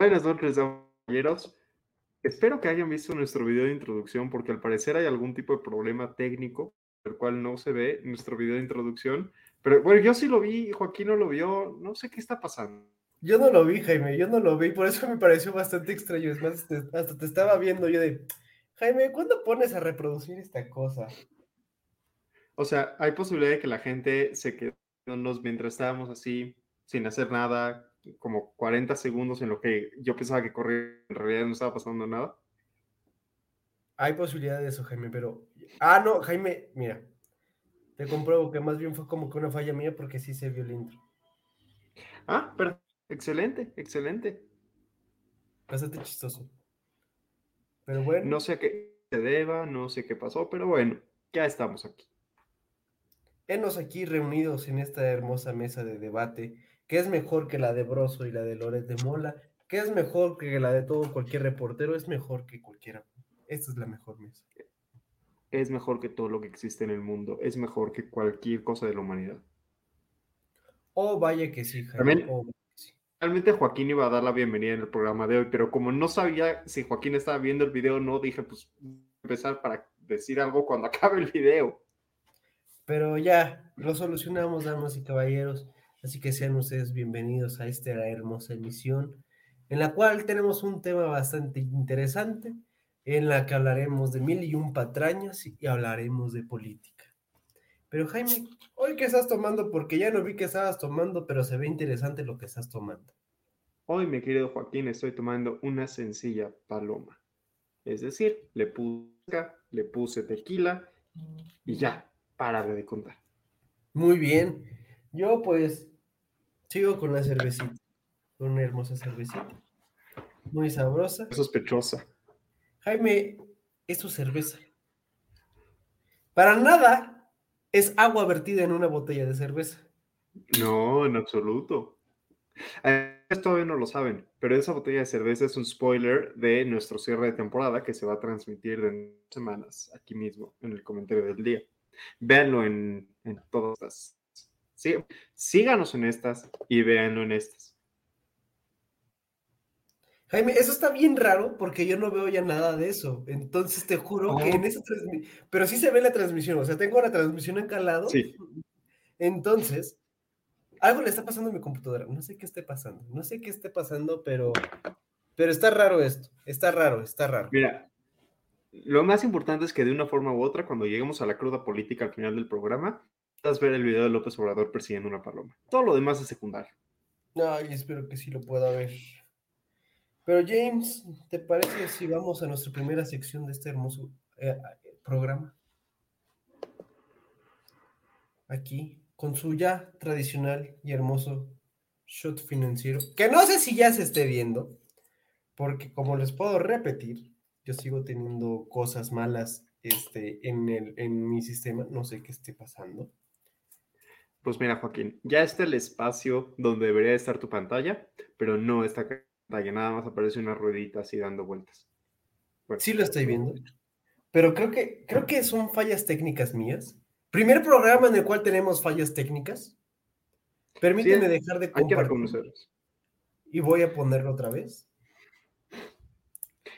Buenas noches, caballeros. Espero que hayan visto nuestro video de introducción porque al parecer hay algún tipo de problema técnico, el cual no se ve nuestro video de introducción. Pero bueno, yo sí lo vi, Joaquín no lo vio, no sé qué está pasando. Yo no lo vi, Jaime, yo no lo vi, por eso me pareció bastante extraño. Es más, te- hasta te estaba viendo yo de, Jaime, ¿cuándo pones a reproducir esta cosa? O sea, hay posibilidad de que la gente se quede mientras estábamos así, sin hacer nada, como 40 segundos en lo que yo pensaba que corría, en realidad no estaba pasando nada. Hay posibilidad de eso, Jaime, pero... Ah, no, Jaime, mira, te compruebo que más bien fue como que una falla mía porque sí se vio el intro. Ah, pero excelente, excelente. Bastante chistoso. Pero bueno, No sé a qué se deba, no sé qué pasó, pero bueno, ya estamos aquí. Enos aquí reunidos en esta hermosa mesa de debate, que es mejor que la de Broso y la de Loret de Mola, que es mejor que la de todo cualquier reportero, es mejor que cualquiera. Esta es la mejor mesa. Es mejor que todo lo que existe en el mundo, es mejor que cualquier cosa de la humanidad. Oh, vaya que sí, Jaime. Oh, sí. Realmente Joaquín iba a dar la bienvenida en el programa de hoy, pero como no sabía si Joaquín estaba viendo el video, no dije, pues empezar para decir algo cuando acabe el video. Pero ya, lo solucionamos, damas y caballeros. Así que sean ustedes bienvenidos a esta hermosa emisión, en la cual tenemos un tema bastante interesante, en la que hablaremos de mil y un patrañas y hablaremos de política. Pero Jaime, ¿hoy qué estás tomando? Porque ya no vi que estabas tomando, pero se ve interesante lo que estás tomando. Hoy, mi querido Joaquín, estoy tomando una sencilla paloma. Es decir, le puse, le puse tequila y ya, para de contar. Muy bien. Yo pues sigo con la cervecita, con una hermosa cervecita, muy sabrosa. Sospechosa. Jaime, es tu cerveza. Para nada es agua vertida en una botella de cerveza. No, en absoluto. Ustedes todavía no lo saben, pero esa botella de cerveza es un spoiler de nuestro cierre de temporada que se va a transmitir en semanas aquí mismo en el comentario del día. Véanlo en, en todas las. Sí, síganos en estas y véanlo en estas. Jaime, eso está bien raro porque yo no veo ya nada de eso. Entonces te juro que Oh. en esa transmisión, pero sí se ve la transmisión, o sea, tengo la transmisión acá al lado. Sí. Entonces, algo le está pasando a mi computadora. No sé qué esté pasando, no sé qué esté pasando, pero, pero está raro esto. Está raro, está raro. Mira, lo más importante es que de una forma u otra, cuando lleguemos a la cruda política al final del programa, ver el video de López Obrador persiguiendo una paloma. Todo lo demás es secundario. Ay, espero que sí lo pueda ver. Pero James, ¿te parece si vamos a nuestra primera sección de este hermoso eh, eh, programa? Aquí, con su ya tradicional y hermoso shot financiero, que no sé si ya se esté viendo, porque como les puedo repetir, yo sigo teniendo cosas malas este, en, el, en mi sistema, no sé qué esté pasando. Pues mira, Joaquín, ya está el espacio donde debería estar tu pantalla, pero no está pantalla, nada más aparece una ruedita así dando vueltas. Bueno, Sí lo estoy viendo. Pero creo que, creo que son fallas técnicas mías. Primer programa en el cual tenemos fallas técnicas. Permíteme Sí, dejar de compartir y voy a ponerlo otra vez.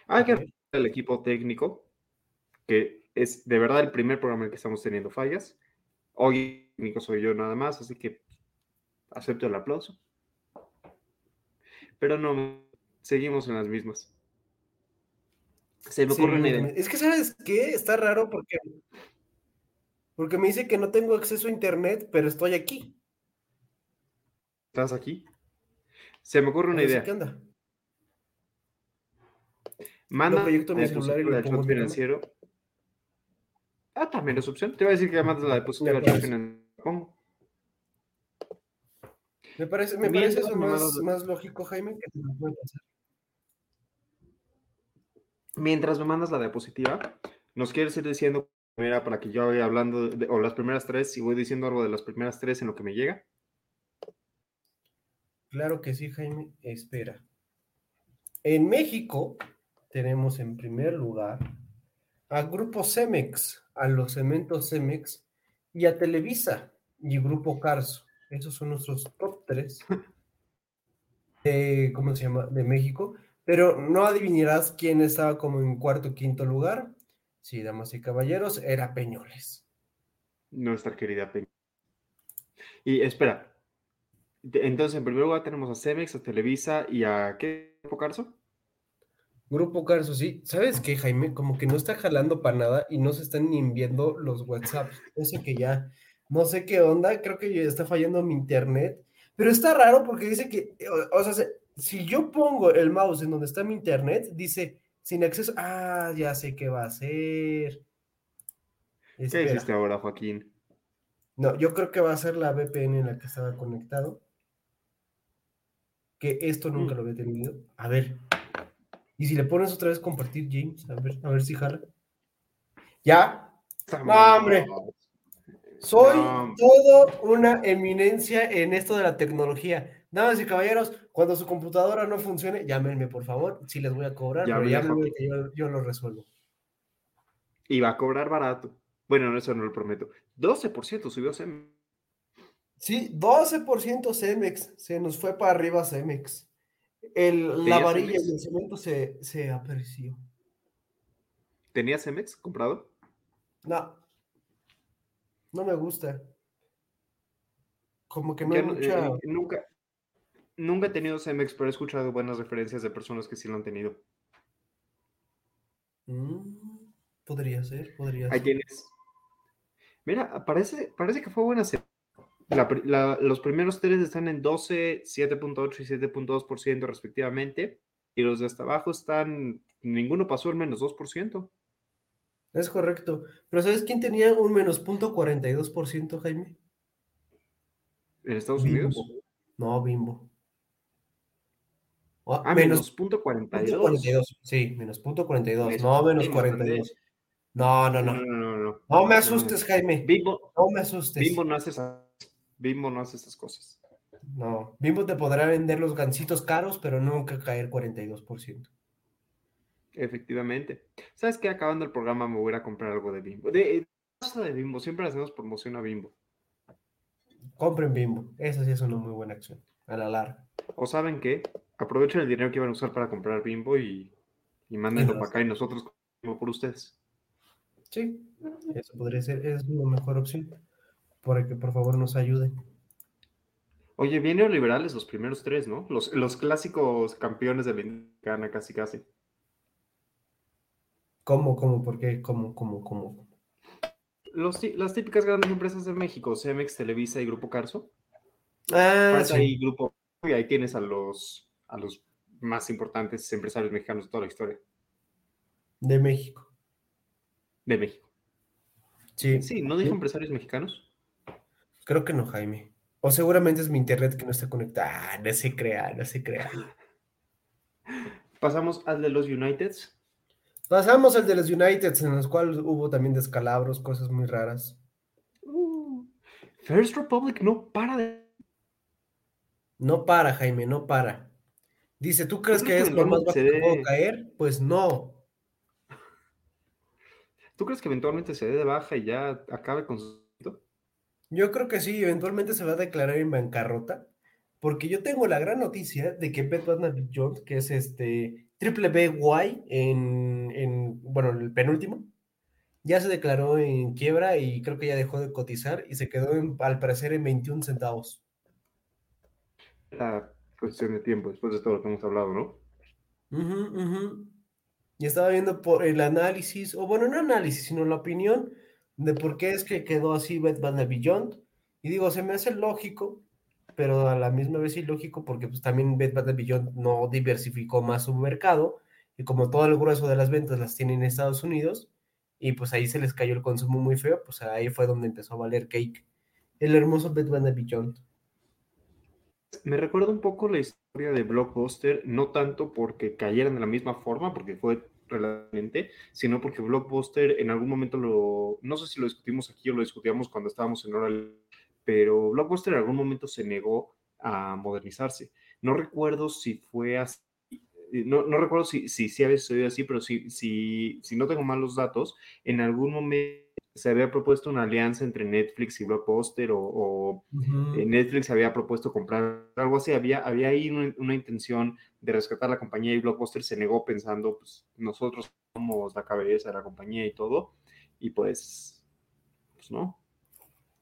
Hay que al equipo técnico, que es de verdad el primer programa en el que estamos teniendo fallas. Hoy soy yo nada más, así que acepto el aplauso. Pero no, seguimos en las mismas. Se me Sí, ocurre una idea. Es que, ¿sabes qué? Está raro porque, porque me dice que no tengo acceso a internet, pero estoy aquí. ¿Estás aquí? Se me ocurre una idea. ¿Qué onda? Manda proyecto mi la celular y del financiero. Ah, también es opción. Te voy a decir que mandas la diapositiva De del acuerdo. financiero. Pongo. Me parece, me parece eso más, más lógico, Jaime, que te lo puede pasar. Mientras me mandas la diapositiva, ¿nos quieres ir diciendo, mira, para que yo vaya hablando, de- o las primeras tres, si voy diciendo algo de las primeras tres en lo que me llega? Claro que sí, Jaime. Espera. En México tenemos en primer lugar a Grupo Cemex, a los cementos Cemex y a Televisa y Grupo Carso. Esos son nuestros top tres de, ¿cómo se llama? De México. Pero no adivinarás quién estaba como en cuarto quinto lugar. Sí, damas y caballeros, era Peñoles. Nuestra querida Peña. Y espera. Entonces, en primer lugar tenemos a Cemex, a Televisa y a ¿qué? ¿Grupo Carso? Grupo Carso, sí. ¿Sabes qué, Jaime? Como que no está jalando para nada y no se están ni enviando los WhatsApp. Eso que ya no sé qué onda, creo que ya está fallando mi internet. Pero está raro porque dice que, o, o sea, se- si yo pongo el mouse en donde está mi internet, dice sin acceso. Ah, ya sé qué va a hacer. ¿Qué Espera. hiciste ahora, Joaquín? No, yo creo que va a ser la VPN en la que estaba conectado. Que esto nunca Mm. lo había tenido. A ver. Y si le pones otra vez compartir, James, a ver, a ver si jala. ¿Ya? No, hombre. Soy No. todo una eminencia en esto de la tecnología. Damas y caballeros, cuando su computadora no funcione, llámenme, por favor. Sí les voy a cobrar, pero Llámenle a llámenme Joaquín. que yo, yo lo resuelvo. Y va a cobrar barato. Bueno, eso no lo prometo. 12% subió Cemex. Sí, 12% Cemex. Se nos fue para arriba Cemex. El, la ¿Tenías varilla Cemex? y el cemento se, se apreció. ¿Tenías Cemex comprado? No. No me gusta. Como que no hay no- eh, mucha. eh, nunca, nunca he tenido Cemex, pero he escuchado buenas referencias de personas que sí lo han tenido. Mm, podría ser, podría Ahí ser. tienes. Mira, parece, parece que fue buena. se- la pri- la- los primeros tres están en 12, 7.8 y 7.2% respectivamente. Y los de hasta abajo están, ninguno pasó el menos 2%. Es correcto. Pero ¿sabes quién tenía un menos punto 42%, Jaime? En Estados Bimbo. Unidos. No, Bimbo. Ah, Ah, menos menos punto punto 42. 42. Sí, menos punto 42. Eso, No, menos sí, me 42. No, no, No, no. no, no, no. No me asustes, Jaime. Bimbo, No me asustes. Bimbo no hace esas, Bimbo no hace esas cosas. No, Bimbo te podrá vender los gancitos caros, pero nunca caer 42%. Efectivamente. ¿Sabes qué? Acabando el programa me voy a comprar algo de Bimbo. De, de, cosa de Bimbo, siempre hacemos promoción a Bimbo. Compren Bimbo. Esa sí es una muy buena acción. A la larga. O saben qué, aprovechen el dinero que iban a usar para comprar Bimbo y, y mándenlo para acá y nosotros compramos por ustedes. Sí, eso podría ser. Es una mejor opción. Para que por favor nos ayuden. Oye, bien neoliberales los primeros tres, ¿no? Los, los clásicos campeones de la casi casi. ¿Cómo, cómo, por qué? ¿Cómo, cómo, cómo? Los, las típicas grandes empresas de México, Cemex, Televisa y Grupo Carso. Ah, sí. ahí Grupo y ahí tienes a los, a los más importantes empresarios mexicanos de toda la historia De México. de México. Sí. Sí, ¿no dijo empresarios mexicanos? Creo que no, Jaime. O seguramente es mi internet que no está conectada. Ah, no se crea, no se crea. Pasamos al de los Uniteds. Pasamos al de los United, en los cuales hubo también descalabros, cosas muy raras. Uh, First Republic no para de... No para, Jaime, no para. Dice, ¿tú crees ¿Tú que es lo más bajo que puedo caer? Pues no. ¿Tú crees que eventualmente se dé de baja y ya acabe con su... Yo creo que sí, eventualmente se va a declarar en bancarrota, porque yo tengo la gran noticia de que Bath Beyond, Jones, que es este triple BY en, en, bueno, el penúltimo, ya se declaró en quiebra y creo que ya dejó de cotizar y se quedó en- al parecer en 21 centavos. La cuestión de tiempo después de todo lo que hemos hablado, ¿no? Ujú, ujú. y estaba viendo por el análisis, o bueno, no análisis, sino la opinión de por qué es que quedó así Bed Bath Beyond. Y digo, se me hace lógico, pero a la misma vez ilógico porque pues también Bath Beyond no diversificó más su mercado y como todo el grueso de las ventas las tiene en Estados Unidos y pues ahí se les cayó el consumo muy feo, pues ahí fue donde empezó a valer cake. El hermoso Bed Bath Beyond. Me recuerda un poco la historia de Blockbuster, no tanto porque cayeran de la misma forma, porque fue relativamente, sino porque Blockbuster en algún momento lo, no sé si lo discutimos aquí o lo discutíamos cuando estábamos en Oral, pero Blockbuster en algún momento se negó a modernizarse. No recuerdo si fue así, eh, no, no recuerdo si, si, si había sido así, pero si, si, si no tengo mal los datos, en algún momento se había propuesto una alianza entre Netflix y Blockbuster o, o Ujú. Netflix había propuesto comprar algo así, había, había ahí una, una intención de rescatar la compañía y Blockbuster se negó pensando, pues nosotros somos la cabeza de la compañía y todo, y pues, pues no.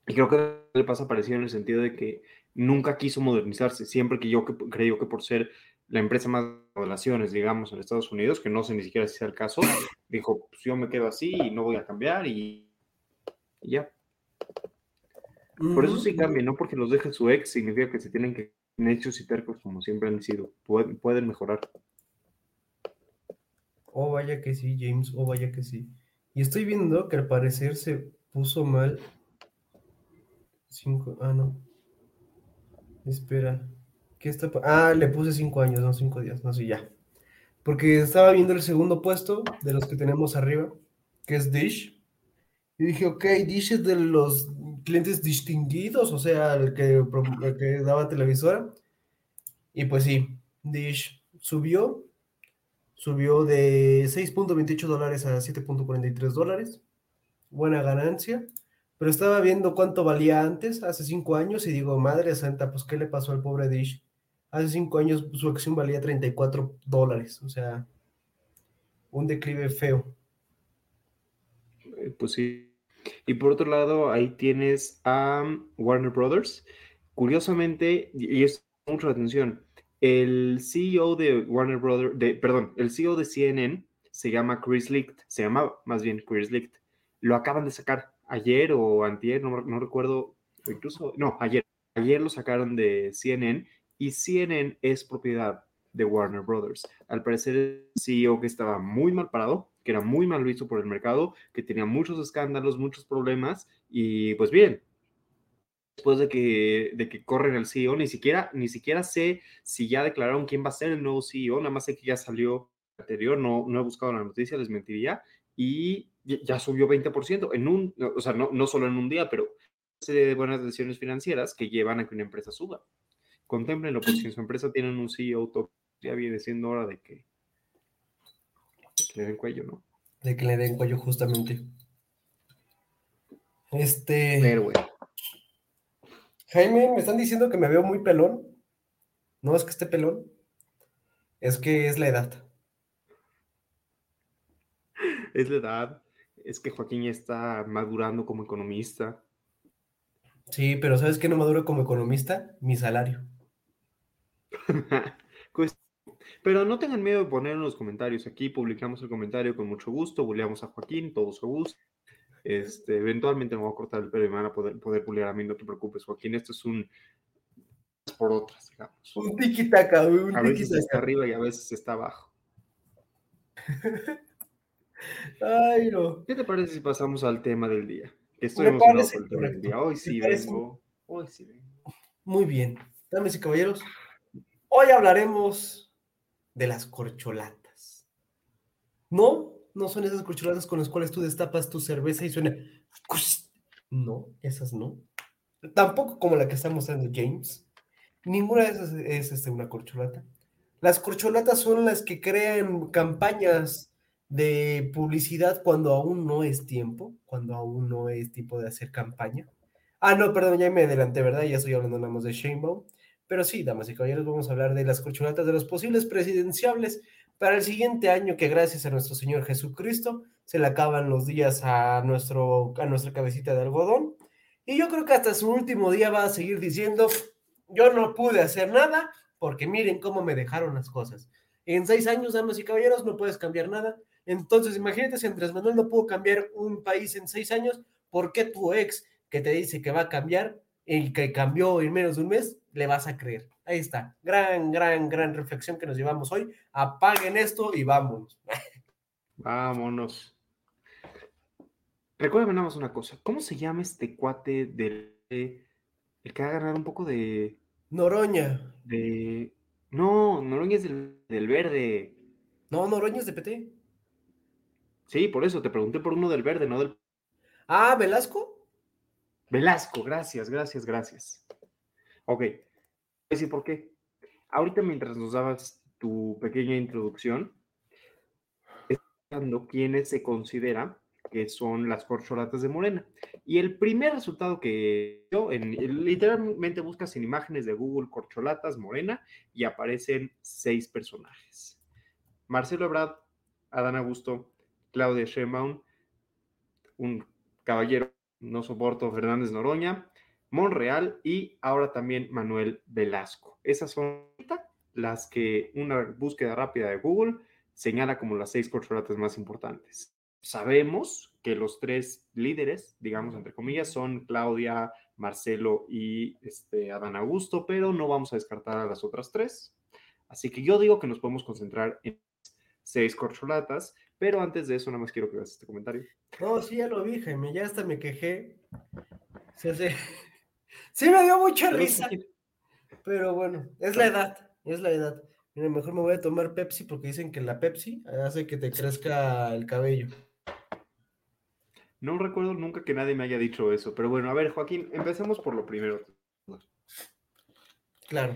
Y creo que le pasa parecido en el sentido de que nunca quiso modernizarse, siempre que yo creo que por ser la empresa más de relaciones, digamos, en Estados Unidos, que no sé ni siquiera si sea el caso, dijo, pues yo me quedo así y no voy a cambiar y, y ya. Por eso sí cambia, no porque los deje su ex, significa que se tienen que necios y tercos como siempre han sido. Pueden, pueden mejorar. Oh, vaya que sí, James, oh, vaya que sí. Y estoy viendo que al parecer se puso mal. Cinco, ah, no. Espera. ¿Qué está? Ah, le puse cinco años, no cinco días, no sé, ya. Porque estaba viendo el segundo puesto de los que tenemos arriba, que es Dish. Y dije, ok, Dish es de los clientes distinguidos, o sea, el que, daba televisora. Y pues sí, Dish subió, subió de 6.28 dólares a 7.43 dólares. Buena ganancia. Pero estaba viendo cuánto valía antes, hace cinco años, y digo, madre santa, pues ¿qué le pasó al pobre Dish? Hace cinco años su acción valía 34 dólares, o sea, un declive feo. Eh, Pues sí. Y por otro lado, ahí tienes a Warner Brothers. Curiosamente, y es mucho la atención, el CEO de Warner Brothers, de, perdón, el CEO de CNN se llama Chris Licht, se llamaba más bien Chris Licht. Lo acaban de sacar ayer o antier, no, no recuerdo, incluso, no, ayer. Ayer lo sacaron de CNN y CNN es propiedad de Warner Brothers. Al parecer, el CEO que estaba muy mal parado, que era muy mal visto por el mercado, que tenía muchos escándalos, muchos problemas, y pues bien, después de que, de que corren el CEO, ni siquiera, ni siquiera sé si ya declararon quién va a ser el nuevo CEO, nada más sé que ya salió anterior, no, no he buscado la noticia, les mentiría, y ya subió 20% en un, o sea, no, no solo en un día, pero serie de buenas decisiones financieras que llevan a que una empresa suba. Contémplenlo, porque si su empresa tienen un CEO ya viene siendo hora de que, que le den cuello, ¿no? De que le den cuello justamente. Este. Pero, güey, Jaime, me están diciendo que me veo muy pelón. No es que esté pelón, es que es la edad. es la edad, es que Joaquín ya está madurando como economista. Sí, pero ¿sabes qué no maduro como economista? Mi salario. Pero no tengan miedo de poner en los comentarios. Aquí publicamos el comentario con mucho gusto, buleamos a Joaquín, todo su gusto. Este, eventualmente me voy a cortar el pelo y me van a poder, poder bulear a mí, no te preocupes, Joaquín. Esto es un por otras, digamos. Un tiki-taka, güey, un A veces está arriba y a veces está abajo. Ay, no. ¿Qué te parece si pasamos al tema del día? Que estoy Me emocionado por el tema del día. Hoy sí vengo. Hoy sí vengo. Muy bien. Damas y caballeros, hoy hablaremos de las corcholatas. No, no son esas corcholatas con las cuales tú destapas tu cerveza y suena. No, esas no. Tampoco como la que está mostrando James. Ninguna de esas es este, una corcholata. Las corcholatas son las que crean campañas de publicidad cuando aún no es tiempo, cuando aún no es tiempo de hacer campaña. Ah, no, perdón, ya me adelanté, ¿verdad? Ya estoy hablando nada más de Sheinbaum. Pero sí, damas y caballeros, vamos a hablar de las corcholatas de los posibles presidenciables para el siguiente año que gracias a nuestro Señor Jesucristo se le acaban los días a, nuestro, a nuestra cabecita de algodón. Y yo creo que hasta su último día va a seguir diciendo, yo no pude hacer nada porque miren cómo me dejaron las cosas. En seis años, damas y caballeros, no puedes cambiar nada. Entonces, imagínate si Andrés Manuel no pudo cambiar un país en seis años, ¿por qué tu ex que te dice que va a cambiar, el que cambió en menos de un mes, le vas a creer? Ahí está. Gran, gran, gran reflexión que nos llevamos hoy. Apaguen esto y vámonos. Vámonos. Recuérdame nada más una cosa. ¿Cómo se llama este cuate del el que va a ganar un poco de. Noroña. de. No, Noroña es del, del verde. No, Noroña es de PT. Sí, por eso te pregunté por uno del verde, no del. Ah, Velasco. Velasco, gracias, gracias, gracias. Ok. Voy a decir por qué. Ahorita mientras nos dabas tu pequeña introducción, explicando quiénes se considera que son las corcholatas de Morena. Y el primer resultado que yo, en, literalmente buscas en imágenes de Google corcholatas Morena y aparecen seis personajes. Marcelo Ebrard, Adán Augusto, Claudia Sheinbaum, un caballero, no soporto, Fernández Noroña, Monreal y ahora también Manuel Velasco. Esas son las que una búsqueda rápida de Google señala como las seis corcholatas más importantes. Sabemos que los tres líderes, digamos entre comillas, son Claudia, Marcelo y este, Adán Augusto, pero no vamos a descartar a las otras tres. Así que yo digo que nos podemos concentrar en seis corcholatas, pero antes de eso nada más quiero que veas este comentario. No, sí, ya lo vi, Jaime, ya hasta me quejé. Sí, sí. sí me dio mucha risa. Pero bueno, es la edad, es la edad. Mira, mejor me voy a tomar Pepsi porque dicen que la Pepsi hace que te crezca el cabello. No recuerdo nunca que nadie me haya dicho eso, pero bueno, a ver, Joaquín, empecemos por lo primero. Claro.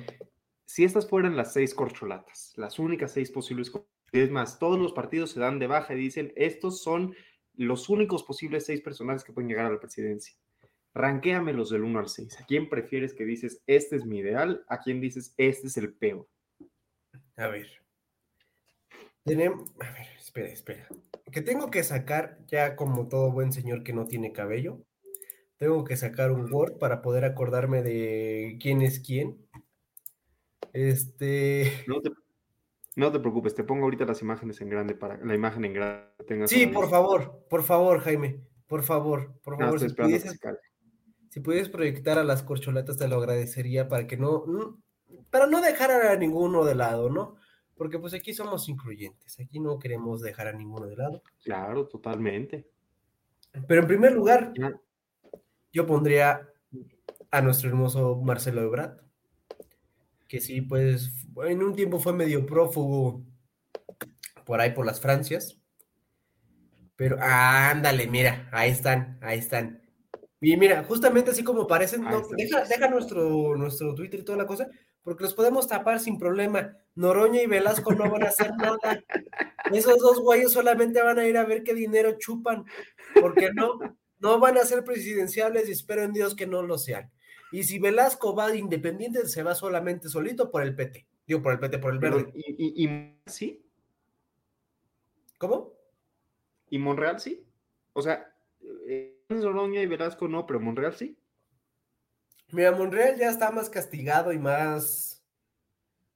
Si estas fueran las seis corcholatas, las únicas seis posibles, es más, todos los partidos se dan de baja y dicen, estos son los únicos posibles seis personajes que pueden llegar a la presidencia. Ranquéamelos del 1 al 6. ¿A quién prefieres que dices, este es mi ideal? ¿A quién dices, este es el peor? A ver. Tenemos. A ver, espera, espera. Que tengo que sacar, ya como todo buen señor que no tiene cabello, tengo que sacar un Word para poder acordarme de quién es quién. Este. No te, no te preocupes, te pongo ahorita las imágenes en grande para la imagen en grande. sí, por favor, por favor, Jaime. Por favor, por favor. si, pudieses, si pudieses proyectar a las corcholatas, te lo agradecería para que no. Para no dejar a ninguno de lado, ¿no? porque pues aquí somos incluyentes, aquí no queremos dejar a ninguno de lado. Claro, totalmente. Pero en primer lugar, yo pondría a nuestro hermoso Marcelo Ebrard, que sí, pues en un tiempo fue medio prófugo por ahí por las Francias. Pero ándale, mira, ahí están, ahí están. Y mira, justamente así como parecen, deja, deja, nuestro, nuestro Twitter y toda la cosa, porque los podemos tapar sin problema. Noroña y Velasco no van a hacer nada. Esos dos güeyes solamente van a ir a ver qué dinero chupan, porque no, no van a ser presidenciables y espero en Dios que no lo sean. Y si Velasco va independiente, se va solamente solito por el PT. Digo, por el PT, por el verde. ¿Y, y, sí? ¿Cómo? ¿Y Monreal sí? O sea, eh, Noroña y Velasco no, pero Monreal sí. Mira, Monreal ya está más castigado y más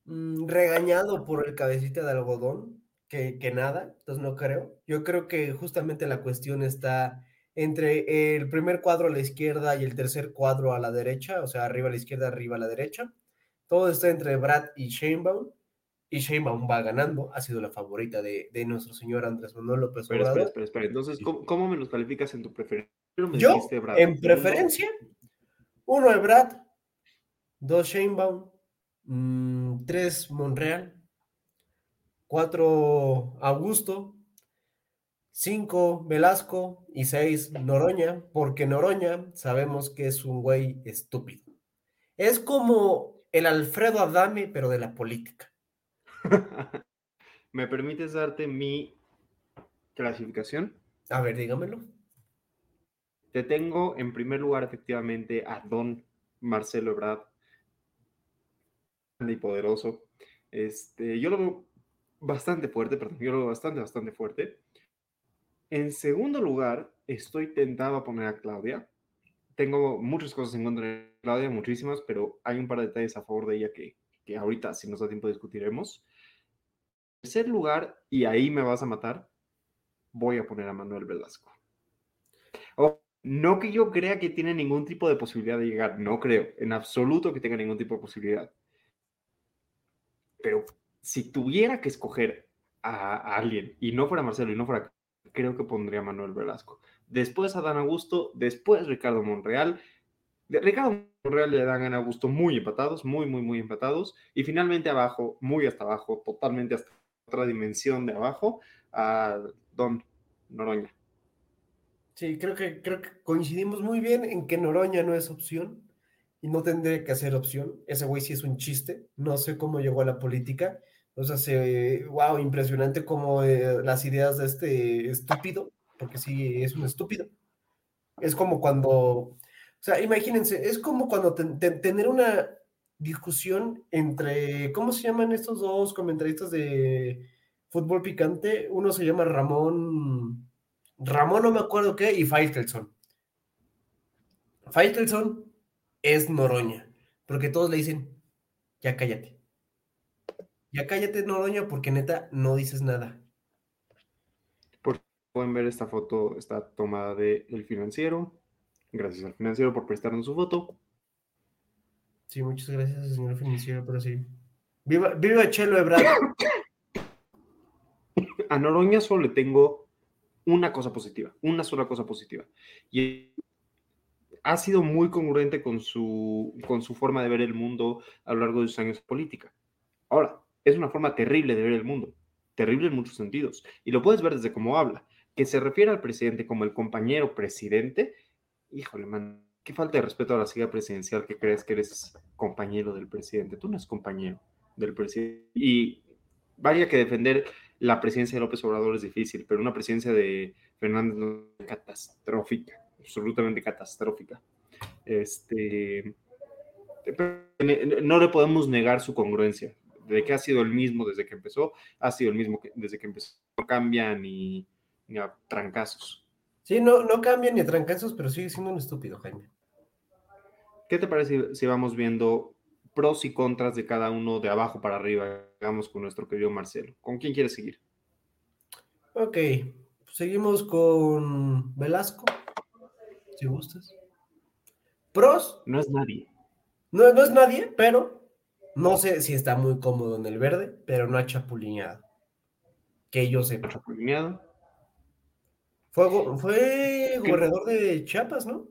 mm, regañado por el cabecita de algodón que, que, nada, entonces no creo. Yo creo que justamente la cuestión está entre el primer cuadro a la izquierda y el tercer cuadro a la derecha, o sea, arriba a la izquierda, arriba a la derecha. Todo está entre Brad y Sheinbaum, y Sheinbaum va ganando, ha sido la favorita de, de nuestro señor Andrés Manuel López Obrador. Espera, espera, espera. Entonces, ¿cómo, ¿cómo, me los calificas en tu preferencia? Yo, en preferencia, uno Ebrad, dos Sheinbaum, mm, tres Monreal, cuatro Augusto, cinco Velasco y seis Noroña, porque Noroña sabemos que es un güey estúpido. Es como el Alfredo Adame, pero de la política. ¿Me permites darte mi clasificación? A ver, dígamelo. Te tengo en primer lugar efectivamente a Don Marcelo Ebrard, y poderoso. Este, yo lo veo bastante fuerte, perdón, yo lo veo bastante, bastante fuerte. En segundo lugar, estoy tentado a poner a Claudia. Tengo muchas cosas en contra de Claudia, muchísimas, pero hay un par de detalles a favor de ella que, que ahorita, si nos da tiempo, discutiremos. tercer lugar, y ahí me vas a matar, voy a poner a Manuel Velasco. Oh, no que yo crea que tiene ningún tipo de posibilidad de llegar, no creo, en absoluto que tenga ningún tipo de posibilidad. Pero si tuviera que escoger a, a alguien y no fuera Marcelo y no fuera, creo que pondría Manuel Velasco. Después a Dan Augusto, después Ricardo Monreal. Ricardo Monreal le dan a Dan Augusto muy empatados, muy, muy, muy empatados. Y finalmente abajo, muy hasta abajo, totalmente hasta otra dimensión de abajo, a Don Noroña. Sí, creo que, creo que coincidimos muy bien en que Noroña no es opción y no tendría que ser opción. Ese güey sí es un chiste. No sé cómo llegó a la política. O sea, se, wow, impresionante como eh, las ideas de este estúpido, porque sí es un estúpido. Es como cuando, o sea, imagínense, es como cuando ten, ten, tener una discusión entre, ¿cómo se llaman estos dos comentaristas de fútbol picante? Uno se llama Ramón, Ramón no me acuerdo qué, y Faitelson. Faitelson es Noroña, porque todos le dicen, ya cállate. Ya cállate, Noroña, porque neta no dices nada. Por, pueden ver esta foto, está tomada del el financiero. Gracias al financiero por prestarnos su foto. Sí, muchas gracias, señor financiero, pero sí. Viva, viva Chelo Ebrard. A Noroña solo le tengo una cosa positiva, una sola cosa positiva. Y ha sido muy congruente con su, con su forma de ver el mundo a lo largo de sus años de política. Ahora, es una forma terrible de ver el mundo, terrible en muchos sentidos. Y lo puedes ver desde cómo habla. Que se refiere al presidente como el compañero presidente, híjole, man, qué falta de respeto a la silla presidencial que crees que eres compañero del presidente. Tú no eres compañero del presidente. Y vaya que defender la presidencia de López Obrador es difícil, pero una presidencia de Fernández es catastrófica, absolutamente catastrófica. Este, no le podemos negar su congruencia de que ha sido el mismo desde que empezó, ha sido el mismo que, desde que empezó. No cambia ni, ni a trancazos. Sí, no, no cambia ni a trancazos, pero sigue siendo un estúpido, Jaime. ¿Qué te parece si vamos viendo pros y contras de cada uno de abajo para arriba? Hagamos con nuestro querido Marcelo. ¿Con quién quieres seguir? Ok, seguimos con Velasco, si gustas. Pros. No es nadie. No, no es nadie, pero no sé si está muy cómodo en el verde, pero no ha chapulineado. Que yo sepa. Chapulineado. Fue, fue gobernador de Chiapas, ¿no?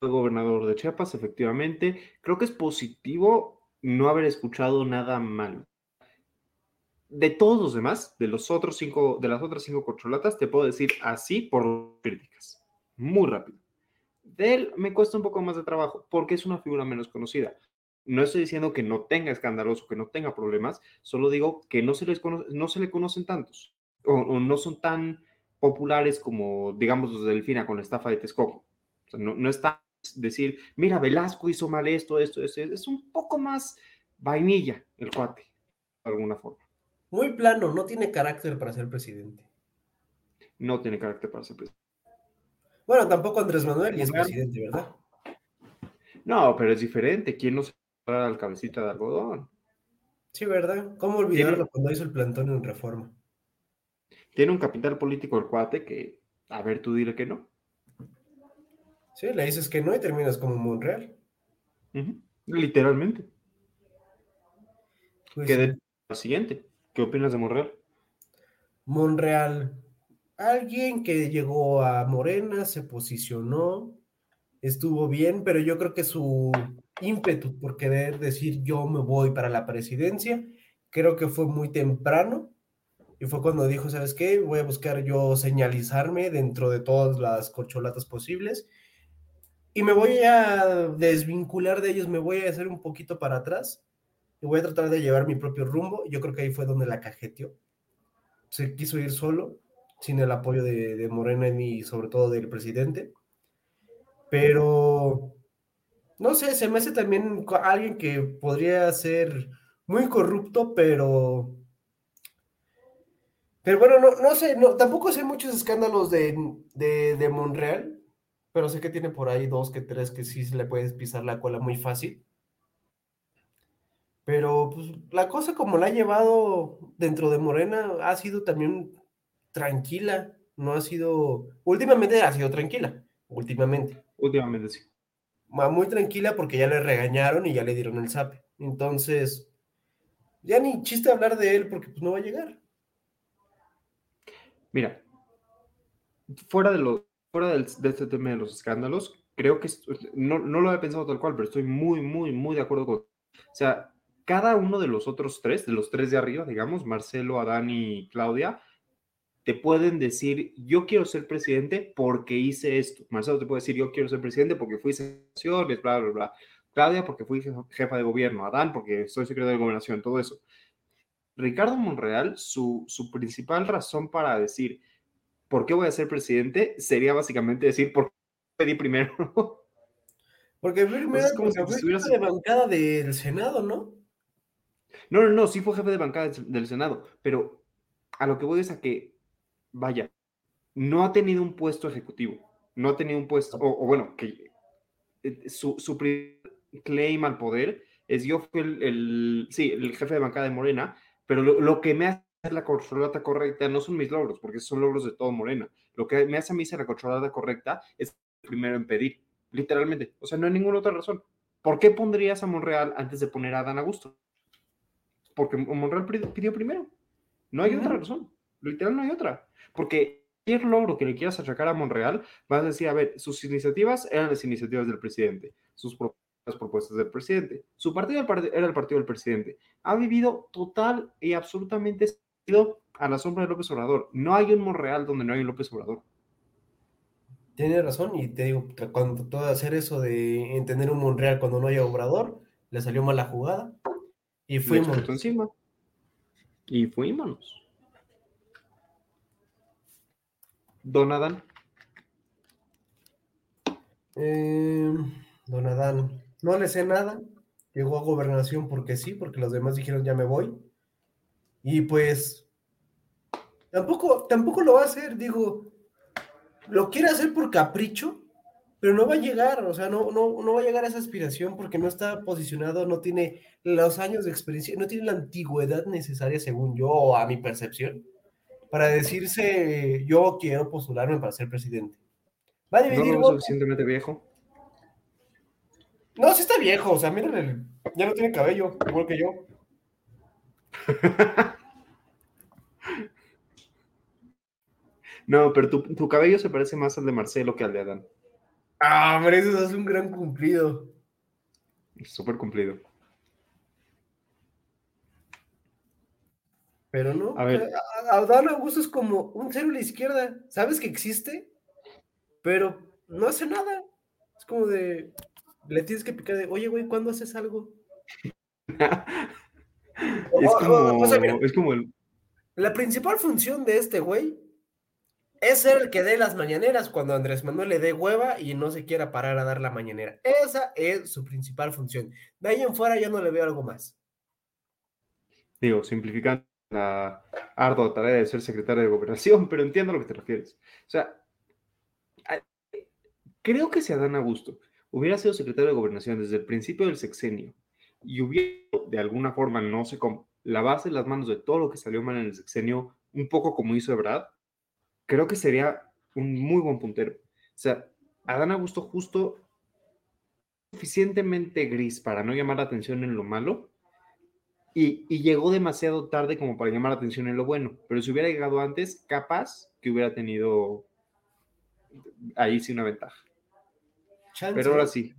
Fue gobernador de Chiapas, efectivamente. Creo que es positivo no haber escuchado nada malo. De todos los demás, de los otros cinco, de las otras cinco corcholatas, te puedo decir así por críticas. Muy rápido. De él me cuesta un poco más de trabajo porque es una figura menos conocida. No estoy diciendo que no tenga escándalos o que no tenga problemas, solo digo que no se, les conoce, no se le conocen tantos o, o, no son tan populares como, digamos, los de Delfina con la estafa de Texcoco. O sea, no, no está decir, mira, Velasco hizo mal esto, esto, esto, es un poco más vainilla el cuate, de alguna forma. Muy plano, no tiene carácter para ser presidente. No tiene carácter para ser presidente. Bueno, tampoco Andrés Manuel y es presidente, ¿verdad? No, pero es diferente. ¿Quién no se al cabecita de algodón? Sí, ¿verdad? ¿Cómo olvidarlo ¿Tiene... cuando hizo el plantón en reforma? Tiene un capital político el cuate que, a ver, tú dile que no. Sí, le dices que no y terminas como Monreal. Uh -huh. Literalmente. Pues que sí. de lo siguiente. ¿Qué opinas de Monreal? Monreal, alguien que llegó a Morena, se posicionó, estuvo bien, pero yo creo que su ímpetu por querer decir yo me voy para la presidencia, creo que fue muy temprano y fue cuando dijo, ¿sabes qué? Voy a buscar yo señalizarme dentro de todas las corcholatas posibles y me voy a desvincular de ellos, me voy a hacer un poquito para atrás y voy a tratar de llevar mi propio rumbo. Yo creo que ahí fue donde la cajeteó. Se quiso ir solo, sin el apoyo de, de Morena y sobre todo del presidente. Pero, no sé, se me hace también alguien que podría ser muy corrupto, pero... Pero bueno, no, no sé, tampoco sé muchos escándalos de, de, de Monreal, pero sé que tiene por ahí dos que tres que sí le puedes pisar la cola muy fácil. Pero pues, la cosa como la ha llevado dentro de Morena ha sido también tranquila, no ha sido, últimamente ha sido tranquila, últimamente. Últimamente sí. Muy tranquila porque ya le regañaron y ya le dieron el zap. Entonces, ya ni chiste hablar de él porque pues no va a llegar. Mira, fuera de lo, fuera del, de este tema de los escándalos, creo que no, no lo he pensado tal cual, pero estoy muy, muy, muy de acuerdo con. O sea, cada uno de los otros tres, de los tres de arriba, digamos, Marcelo, Adán y Claudia, te pueden decir, yo quiero ser presidente porque hice esto. Marcelo te puede decir, yo quiero ser presidente porque fui senador, bla, bla, bla. Claudia porque fui jefa de gobierno. Adán porque soy secretario de gobernación, todo eso. Ricardo Monreal, su, su principal razón para decir, ¿por qué voy a ser presidente? Sería básicamente decir, ¿por qué pedí primero? Porque primero como si jefe de bancada del Senado, ¿no? No, no, no, sí fue jefe de bancada del Senado, pero a lo que voy es a que, vaya, no ha tenido un puesto ejecutivo, no ha tenido un puesto, o, bueno, que eh, su, su claim al poder es yo fui el, sí, el jefe de bancada de Morena, pero lo, que me hace la corcholata correcta no son mis logros, porque son logros de todo Morena. Lo que me hace a mí ser la corcholata correcta es primero en pedir, literalmente. O sea, no hay ninguna otra razón. ¿Por qué pondrías a Monreal antes de poner a Dan Augusto? Porque Monreal pidió primero. No hay otra razón. Literal, no hay otra. Porque cualquier logro que le quieras achacar a Monreal, vas a decir, a ver, sus iniciativas eran las iniciativas del presidente, sus las propuestas del presidente. Su partido era el partido del presidente. Ha vivido total y absolutamente a la sombra de López Obrador. No hay un Monreal donde no hay un López Obrador. Tiene razón, y te digo, cuando todo hacer eso de entender un Monreal cuando no hay Obrador, le salió mal la jugada. Y fuimos. encima. Y fuimos. Don Adán. Eh, don Adán. No le sé nada. Llegó a gobernación porque sí, porque los demás dijeron ya me voy. Y pues tampoco, tampoco lo va a hacer, digo, lo quiere hacer por capricho, pero no va a llegar, o sea, no, no, no va a llegar a esa aspiración porque no está posicionado, no tiene los años de experiencia, no tiene la antigüedad necesaria, según yo, o a mi percepción, para decirse yo quiero postularme para ser presidente. Va a dividir. ¿No suficientemente viejo? No, sí está viejo, o sea, miren, ya no tiene cabello, igual que yo. no, pero tu, cabello se parece más al de Marcelo que al de Adán. Ah, hombre, eso es un gran cumplido. Súper cumplido. Pero no, a ver. Adán Augusto es como un cero a la izquierda. Sabes que existe, pero no hace nada. Es como de, le tienes que picar de, oye, güey, ¿cuándo haces algo? es, como, es como el... La principal función de este güey es ser el que dé las mañaneras cuando Andrés Manuel le dé hueva y no se quiera parar a dar la mañanera. Esa es su principal función. De ahí en fuera yo no le veo algo más. Digo, simplificando la ardua tarea de ser secretario de gobernación, pero entiendo a lo que te refieres. O sea, creo que se dan a gusto hubiera sido secretario de gobernación desde el principio del sexenio y hubiera, de alguna forma, no sé cómo, la base en las manos de todo lo que salió mal en el sexenio, un poco como hizo Ebrard, creo que sería un muy buen puntero. O sea, Adán Augusto justo suficientemente gris para no llamar la atención en lo malo y, y, llegó demasiado tarde como para llamar la atención en lo bueno. Pero si hubiera llegado antes, capaz que hubiera tenido ahí sí una ventaja. Pero ahora sí,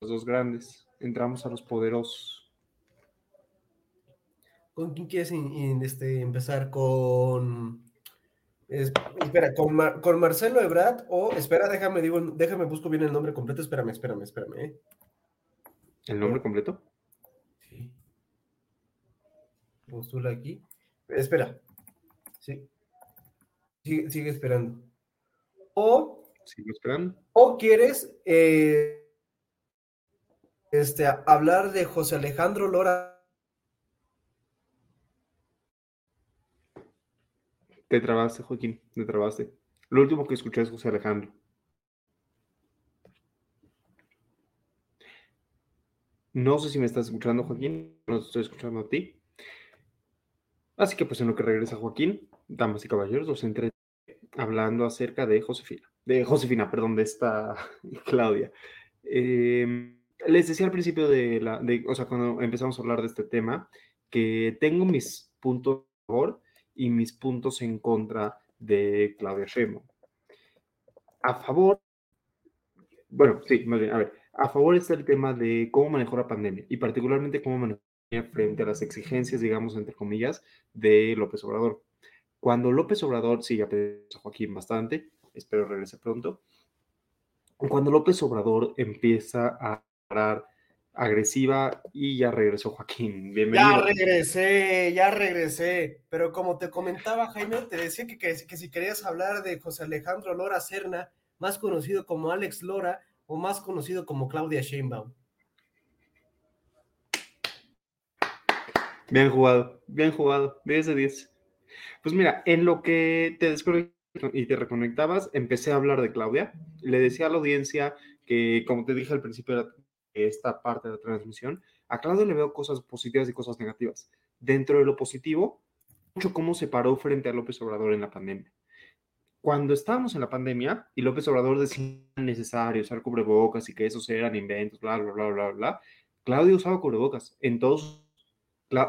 los dos grandes, entramos a los poderosos. ¿Con quién quieres este, empezar? ¿Con. espera, ¿con, Marcelo Ebrard? O, espera, déjame, digo, déjame, busco bien el nombre completo. Espérame, espérame, espérame. ¿eh? ¿El nombre completo? Sí. Postula aquí. Espera. Sí. Sigue, sigue esperando. O ¿O quieres eh, este, hablar de José Alejandro Lora? Te trabaste, Joaquín, te trabaste. Lo último que escuché es José Alejandro. No sé si me estás escuchando, Joaquín. No te estoy escuchando a ti. Así que pues en lo que regresa Joaquín, damas y caballeros, los entre hablando acerca de Josefina. De Josefina, perdón, de esta Claudia. Em, les decía al principio de la, o sea, cuando empezamos a hablar de este tema, que tengo mis puntos a favor y mis puntos en contra de Claudia Sheinbaum. A favor, bueno, sí, más bien, a ver, a favor está el tema de cómo manejó la pandemia y particularmente cómo manejó frente a las exigencias, digamos, entre comillas, de López Obrador. Cuando López Obrador, sí, ya a Joaquín bastante, espero regrese pronto. Cuando López Obrador empieza a parar agresiva y ya regresó Joaquín. Bienvenido. Ya regresé, ya regresé. Pero como te comentaba Jaime, te decía que, que, que si querías hablar de José Alejandro Lora Serna, más conocido como Alex Lora o más conocido como Claudia Sheinbaum. Bien jugado, bien jugado, 10 de 10. Pues mira, en lo que te desconectabas y te reconectabas, empecé a hablar de Claudia. Le decía a la audiencia que, como te dije al principio de esta parte de la transmisión, a Claudia le veo cosas positivas y cosas negativas. Dentro de lo positivo, mucho cómo se paró frente a López Obrador en la pandemia. Cuando estábamos en la pandemia y López Obrador decía necesario usar cubrebocas y que esos eran inventos, bla, bla, bla, bla, bla, Claudia usaba cubrebocas en todos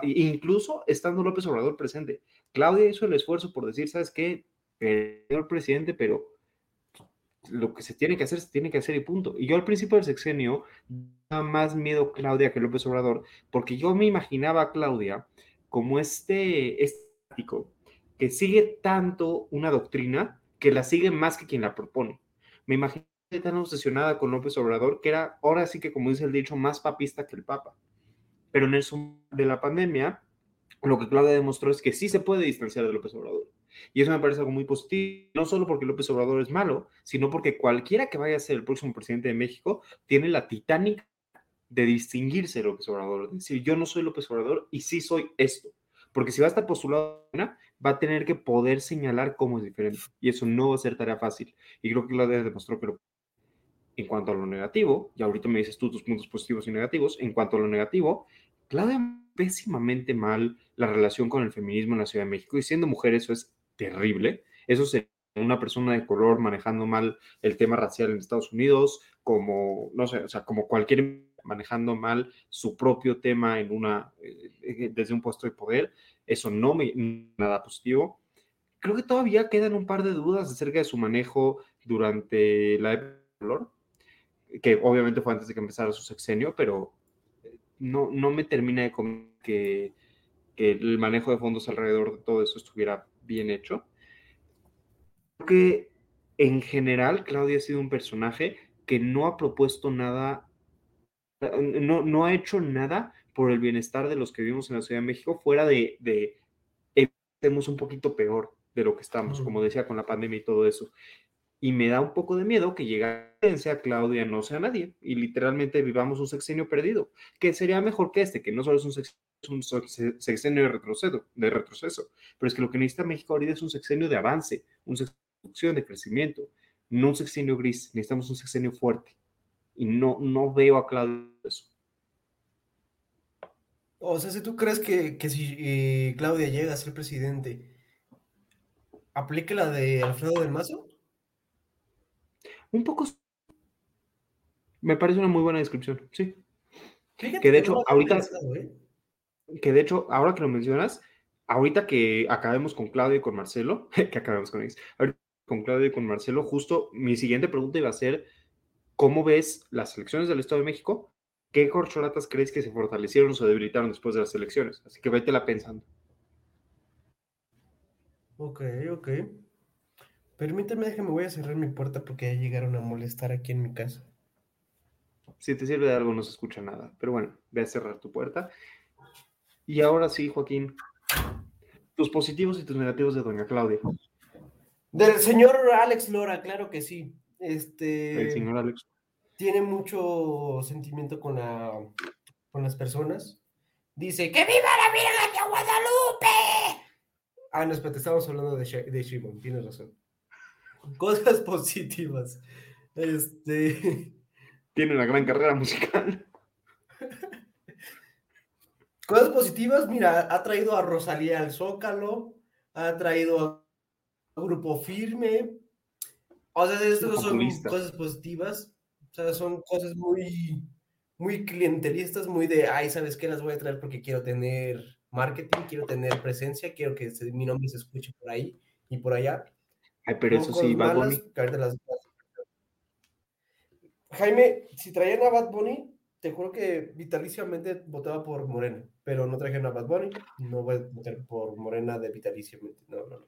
incluso estando López Obrador presente. Claudia hizo el esfuerzo por decir, ¿sabes qué? Señor presidente, pero lo que se tiene que hacer, se tiene que hacer y punto. Y yo al principio del sexenio daba más miedo Claudia que López Obrador, porque yo me imaginaba a Claudia como este estático que sigue tanto una doctrina que la sigue más que quien la propone. Me imaginé tan obsesionada con López Obrador que era ahora sí que, como dice el dicho, más papista que el Papa. Pero en el de la pandemia, lo que Claudia demostró es que sí se puede distanciar de López Obrador. Y eso me parece algo muy positivo, no solo porque López Obrador es malo, sino porque cualquiera que vaya a ser el próximo presidente de México tiene la titánica de distinguirse de López Obrador. decir, yo no soy López Obrador y sí soy esto. Porque si va a estar postulado, va a tener que poder señalar cómo es diferente. Y eso no va a ser tarea fácil. Y creo que Claudia demostró que lo en cuanto a lo negativo, y ahorita me dices tú tus puntos positivos y negativos, en cuanto a lo negativo, Claudia pésimamente mal la relación con el feminismo en la Ciudad de México y siendo mujer eso es terrible. Eso es una persona de color manejando mal el tema racial en Estados Unidos, como, no sé, o sea, como cualquier manejando mal su propio tema en una, eh, desde un puesto de poder. Eso no me nada positivo. Creo que todavía quedan un par de dudas acerca de su manejo durante la época de color, que obviamente fue antes de que empezara su sexenio, pero no, no me termina de que, el manejo de fondos alrededor de todo eso estuviera bien hecho. Creo que en general Claudia ha sido un personaje que no ha propuesto nada, no, no ha hecho nada por el bienestar de los que vivimos en la Ciudad de México, fuera de, de estemos un poquito peor de lo que estamos, como decía, con la pandemia y todo eso. Y me da un poco de miedo que llegue a Claudia no sea nadie y literalmente vivamos un sexenio perdido, que sería mejor que este, que no solo es un sexenio, de, retroceso, de retroceso, pero es que lo que necesita México ahorita es un sexenio de avance, un sexenio de crecimiento, no un sexenio gris, necesitamos un sexenio fuerte. Y no, no veo a Claudia eso. O sea, si tú crees que, que si eh, Claudia llega a ser presidente, ¿aplique la de Alfredo del Mazo? Un poco. Me parece una muy buena descripción, sí. que de hecho, ahorita. ¿eh? Que de hecho, ahora que lo mencionas, ahorita que acabemos con Claudio y con Marcelo, que acabemos con ellos, con Claudio y con Marcelo, justo mi siguiente pregunta iba a ser: ¿cómo ves las elecciones del Estado de México? ¿Qué corcholatas crees que se fortalecieron o se debilitaron después de las elecciones? Así que vétela pensando. Ok, ok. Permíteme, déjame, voy a cerrar mi puerta porque ya llegaron a molestar aquí en mi casa. Si te sirve de algo, no se escucha nada. Pero bueno, ve a cerrar tu puerta. Y ahora sí, Joaquín, tus positivos y tus negativos de Doña Claudia. Del señor Alex Lora, claro que sí. Este. El señor Alex. Tiene mucho sentimiento con, la, con las personas. Dice: ¡Que viva la Virgen de Guadalupe! Ah, no, espérate, estamos hablando de, de Shimon, tienes razón. Cosas positivas. Este. Tiene una gran carrera musical. Cosas positivas, mira, ha traído a Rosalía al Zócalo, ha traído a Grupo Firme. O sea, esto no son Populista. cosas positivas. O sea, son cosas muy, muy clientelistas, muy de, ay, ¿sabes qué? Las voy a traer porque quiero tener marketing, quiero tener presencia, quiero que mi nombre se escuche por ahí y por allá. Ay, pero eso sí, Bad Bunny. las- Jaime, si traían a Bad Bunny, te juro que vitaliciamente votaba por Morena, pero no trajeron a Bad Bunny, no voy a votar por Morena de vitaliciamente, no, no, no.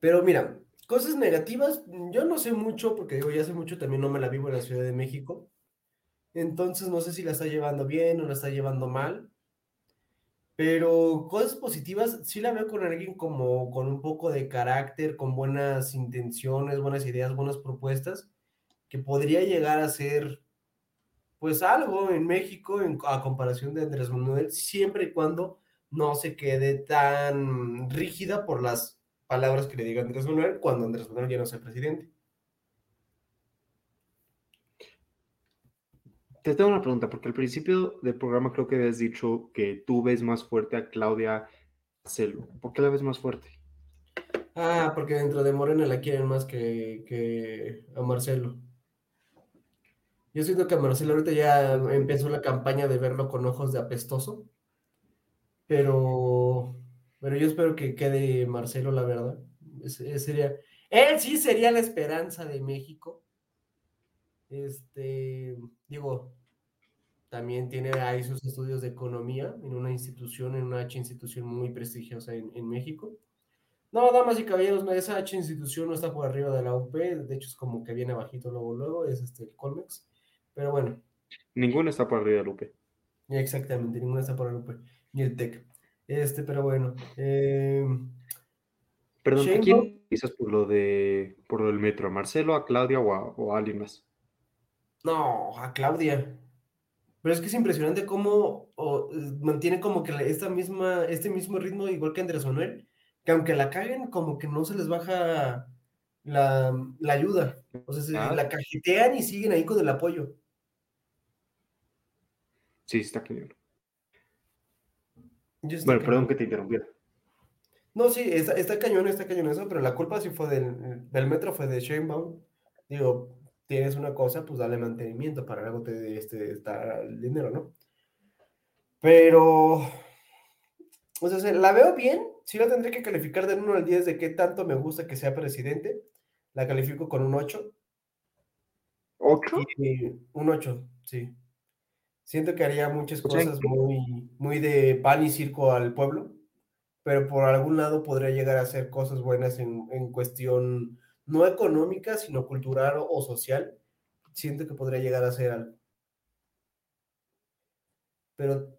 Pero mira, cosas negativas, yo no sé mucho, porque digo, ya hace mucho también no me la vivo en la Ciudad de México, entonces no sé si la está llevando bien o la está llevando mal, pero cosas positivas, sí la veo con alguien como con un poco de carácter, con buenas intenciones, buenas ideas, buenas propuestas, que podría llegar a ser pues algo en México a comparación de Andrés Manuel, siempre y cuando no se quede tan rígida por las palabras que le diga Andrés Manuel cuando Andrés Manuel ya no sea presidente. Te tengo una pregunta, porque al principio del programa creo que habías dicho que tú ves más fuerte a Claudia Celo. ¿Por qué la ves más fuerte? Ah, porque dentro de Morena la quieren más que, que a Marcelo. Yo siento que a Marcelo ahorita ya empezó la campaña de verlo con ojos de apestoso, pero, pero yo espero que quede Marcelo, la verdad. Ese sería, él sí sería la esperanza de México. Este, digo, también tiene ahí sus estudios de economía en una institución, en una H institución muy prestigiosa en, en México. No, damas y caballeros, esa H institución no está por arriba de la UP, de hecho es como que viene abajito luego, luego, es este, el Colmex. Pero bueno, Ninguna está por arriba de Lupe. exactamente, ninguna está por la UP, ni el TEC. Este, pero bueno. eh, Perdón, ¿a quién dices por lo de por del metro? ¿A Marcelo, a Claudia o a, o a alguien más? No, a Claudia. Pero es que es impresionante cómo o, mantiene como que esta misma, este mismo ritmo, igual que Andrés Manuel, que aunque la caguen, como que no se les baja la, la ayuda. O sea, se Ah. la cajetean y siguen ahí con el apoyo. Sí, está cañón. Bueno, cañón. perdón que te interrumpiera. No, sí, está, está cañón, está cañón eso, pero la culpa sí fue del, del metro, fue de Sheinbaum. Digo, tienes una cosa, pues dale mantenimiento, para luego te este, está el dinero, ¿no? Pero, o sea, se- la veo bien, sí la tendré que calificar del 1 al 10 de qué tanto me gusta que sea presidente. La califico con un 8. ¿Ocho? Y un 8, sí. Siento que haría muchas cosas muy, muy de pan y circo al pueblo, pero por algún lado podría llegar a hacer cosas buenas en, en cuestión no económica, sino cultural o, o social. Siento que podría llegar a hacer algo. Pero,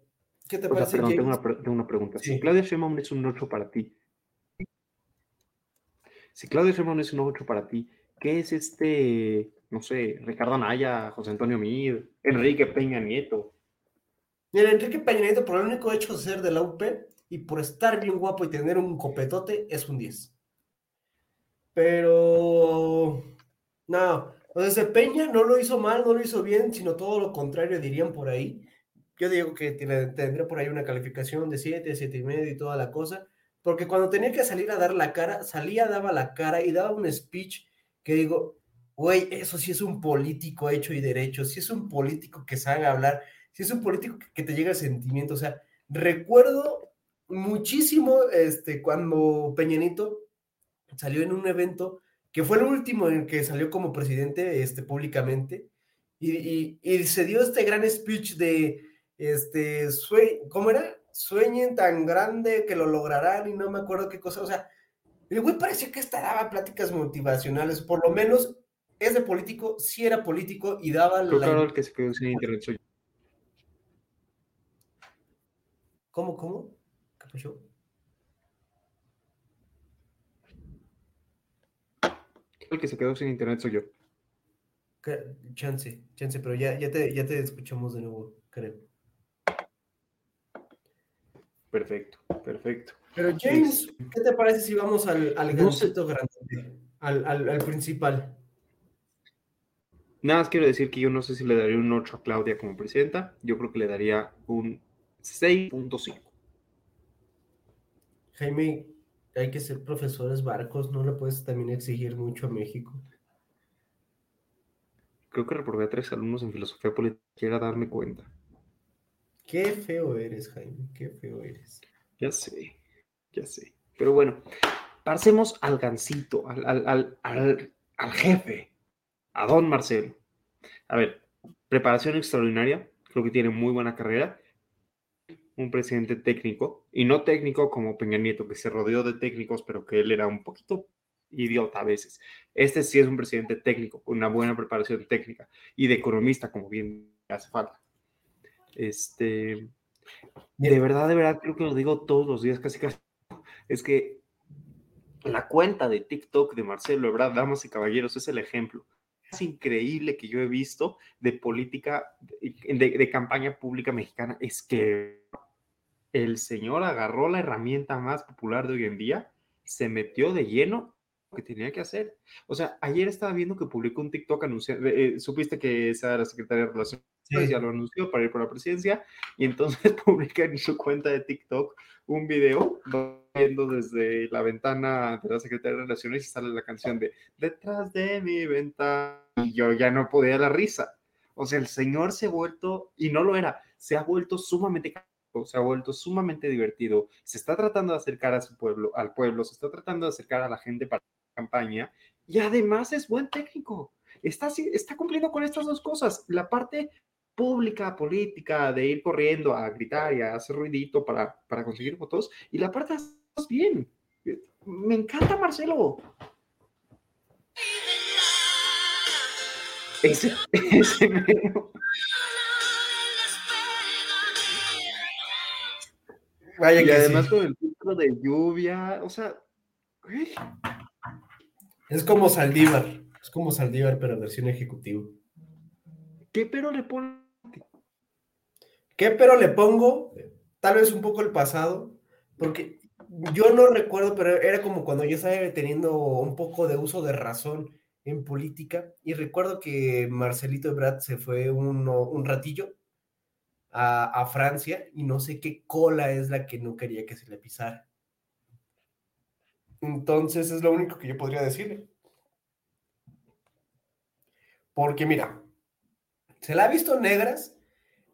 ¿qué te O sea, parece, perdón, tengo una, tengo una pregunta. Sí. Si Claudia Sheinbaum es un 8 para ti, si Claudia Sheinbaum es un 8 para ti, ¿qué es este, no sé, Ricardo Anaya, José Antonio Mid, Enrique Peña Nieto? Mira, Enrique Peña Nieto, por el único hecho de ser de la UP y por estar bien guapo y tener un copetote, es un 10. Pero, no, ese Peña no lo hizo mal, no lo hizo bien, sino todo lo contrario, dirían por ahí. Yo digo que tendría por ahí una calificación de 7, 7 y medio y toda la cosa, porque cuando tenía que salir a dar la cara, salía, daba la cara y daba un speech que digo, güey, eso sí es un político hecho y derecho, sí es un político que sabe hablar, si es un político que te llega el sentimiento. O sea, recuerdo muchísimo este, cuando Peñanito salió en un evento que fue el último en el que salió como presidente este, públicamente y, y- y se dio este gran speech de, este, sue- ¿cómo era? Sueñen tan grande que lo lograrán y no me acuerdo qué cosa. O sea, el güey parecía que hasta daba pláticas motivacionales, por lo menos ese político sí era político y daba Creo la... el que se quedó sin internet soy. ¿Cómo, cómo? ¿Qué pasó? El que se quedó sin internet soy yo. Chance, chance, pero ya, ya, te, ya te escuchamos de nuevo, creo. Perfecto, perfecto. Pero James, ¿qué te parece si vamos al, al No sé. gancito grande? Al, al, al principal. Nada más quiero decir que yo no sé si le daría un 8 a Claudia como presidenta. Yo creo que le daría un 6.5. Jaime, hay que ser profesores barcos, no le puedes también exigir mucho a México. Creo que reprobé a tres alumnos en filosofía política. Quiero darme cuenta. Qué feo eres, Jaime, qué feo eres. Ya sé, ya sé. Pero bueno, pasemos al gancito, al, al, al, al, al jefe, a don Marcelo. A ver, preparación extraordinaria, creo que tiene muy buena carrera. Un presidente técnico, y no técnico como Peña Nieto, que se rodeó de técnicos, pero que él era un poquito idiota a veces. Este sí es un presidente técnico, con una buena preparación técnica y de economista, como bien hace falta. Este, de verdad, de verdad, creo que lo digo todos los días, casi casi. Es que la cuenta de TikTok de Marcelo Ebrard, damas y caballeros, es el ejemplo más increíble que yo he visto de política, de, de campaña pública mexicana. Es que el señor agarró la herramienta más popular de hoy en día, se metió de lleno que tenía que hacer. O sea, ayer estaba viendo que publicó un TikTok anunciando, eh, supiste que esa era la secretaria de Relaciones, sí. ya lo anunció para ir por la presidencia, y entonces publica en su cuenta de TikTok un video viendo desde la ventana de la secretaria de Relaciones y sale la canción de Detrás de mi ventana, y yo ya no podía la risa. O sea, el señor se ha vuelto, y no lo era, se ha vuelto sumamente se ha vuelto sumamente divertido, se está tratando de acercar a su pueblo, al pueblo, se está tratando de acercar a la gente para campaña y además es buen técnico. Está, está cumpliendo con estas dos cosas. La parte pública, política, de ir corriendo a gritar y a hacer ruidito para, para conseguir votos, y la parte de bien. Me encanta Marcelo. Ese, ese Vaya y además sí. con el filtro de lluvia, o sea. Es como Saldívar, es como Saldívar, pero versión ejecutiva. ¿Qué pero le pongo? ¿Qué pero le pongo? Tal vez un poco el pasado, porque yo no recuerdo, pero era como cuando yo estaba teniendo un poco de uso de razón en política, y recuerdo que Marcelito Ebrard se fue un, un ratillo a, Francia y no sé qué cola es la que no quería que se le pisara. Entonces es lo único que yo podría decirle. Porque mira, se la ha visto negras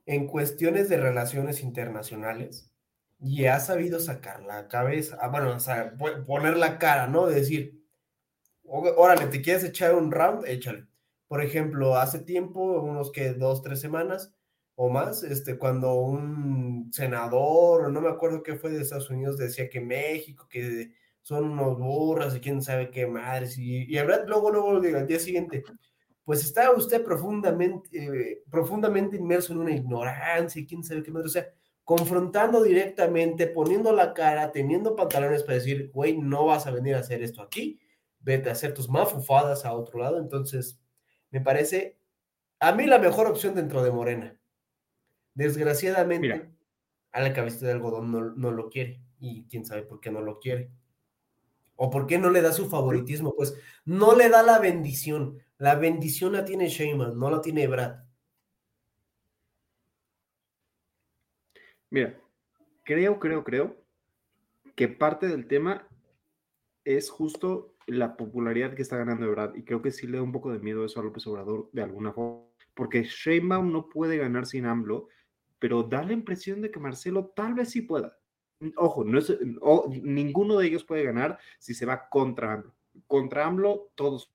en cuestiones de relaciones internacionales y ha sabido sacar la cabeza, ah, bueno, o poner la cara, ¿no? De decir, órale, ¿te quieres echar un round? Échale. Por ejemplo, hace tiempo, unos que dos, tres semanas, o más, este, cuando un senador, no me acuerdo qué fue de Estados Unidos, decía que México, que son unos burros y quién sabe qué madres, y, y luego, luego, digo, al día siguiente, pues está usted profundamente, eh, profundamente inmerso en una ignorancia y quién sabe qué madre, o sea, confrontando directamente, poniendo la cara, teniendo pantalones para decir, güey, no vas a venir a hacer esto aquí, vete a hacer tus mafufadas a otro lado, entonces, me parece a mí la mejor opción dentro de Morena. Desgraciadamente, Mira. a la cabeza de algodón no, no, lo quiere. Y quién sabe por qué no lo quiere. O por qué no le da su favoritismo. Pues no le da la bendición. La bendición la tiene Sheyman, no la tiene Brad. Mira, creo, creo, creo que parte del tema es justo la popularidad que está ganando Ebrard. Y creo que sí le da un poco de miedo eso a López Obrador de alguna forma. Porque Sheinbaum no puede ganar sin AMLO pero da la impresión de que Marcelo tal vez sí pueda. Ojo, no es, o, ninguno de ellos puede ganar si se va contra AMLO. Contra AMLO, todos.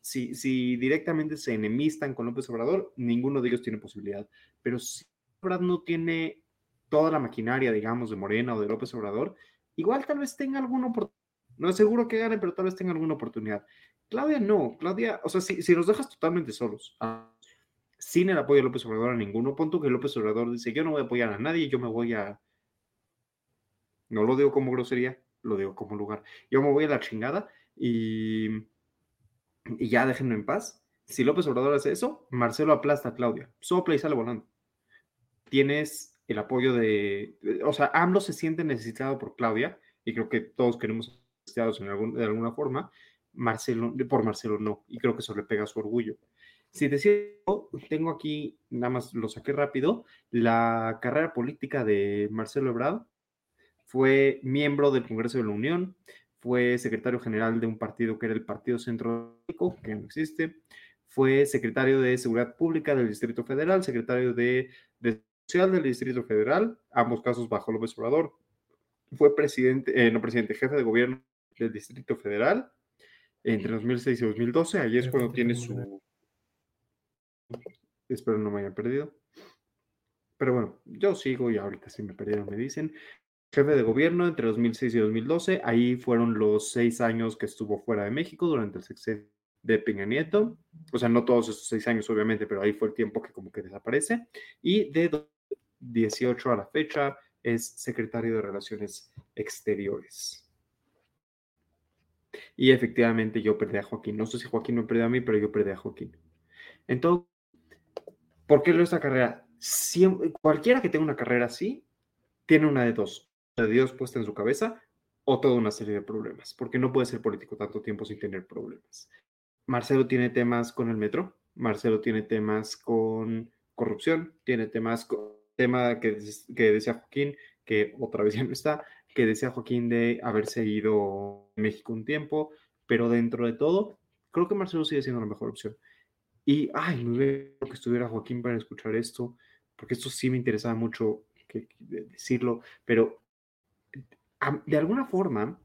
Si, si directamente se enemistan con López Obrador, ninguno de ellos tiene posibilidad. Pero si Obrador no tiene toda la maquinaria, digamos, de Morena o de López Obrador, igual tal vez tenga alguna oportunidad. No es seguro que gane, pero tal vez tenga alguna oportunidad. Claudia no, Claudia, o sea, si, si nos dejas totalmente solos, sin el apoyo de López Obrador a ninguno. Punto que López Obrador dice, yo no voy a apoyar a nadie, yo me voy a... No lo digo como grosería, lo digo como lugar. Yo me voy a la chingada y, y ya déjenme en paz. Si López Obrador hace eso, Marcelo aplasta a Claudia. Sopla y sale volando. Tienes el apoyo de... O sea, AMLO se siente necesitado por Claudia y creo que todos queremos necesitados de alguna forma. Marcelo, por Marcelo no, y creo que eso le pega su orgullo. Si sigo, tengo aquí, nada más lo saqué rápido, la carrera política de Marcelo Ebrard. Fue miembro del Congreso de la Unión, fue secretario general de un partido que era el Partido Centro, que no existe, fue secretario de Seguridad Pública del Distrito Federal, secretario de, de Social del Distrito Federal, ambos casos bajo López Obrador. Fue presidente, eh, no presidente, jefe de gobierno del Distrito Federal entre 2006 y 2012. Ahí es cuando tiene su... Espero no me haya perdido. Pero bueno, yo sigo y ahorita si me perdieron me dicen. Jefe de gobierno entre 2006 y 2012. Ahí fueron los seis años que estuvo fuera de México durante el sexenio de Peña Nieto. O sea, no todos esos seis años, obviamente, pero ahí fue el tiempo que como que desaparece. Y de 18 a la fecha es secretario de Relaciones Exteriores. Y efectivamente yo perdí a Joaquín. No sé si Joaquín me perdió a mí, pero yo perdí a Joaquín. Entonces, ¿por qué esta carrera? cualquiera que tenga una carrera así, tiene una de dos. de Dios puesta en su cabeza o toda una serie de problemas, porque no puede ser político tanto tiempo sin tener problemas. Marcelo tiene temas con el metro, Marcelo tiene temas con corrupción, tiene temas tema que, que decía Joaquín, que otra vez ya no está, que decía Joaquín de haberse ido a México un tiempo, pero dentro de todo, creo que Marcelo sigue siendo la mejor opción. Y, ay, me hubiera que estuviera Joaquín para escuchar esto, porque esto sí me interesaba mucho decirlo, pero de alguna forma,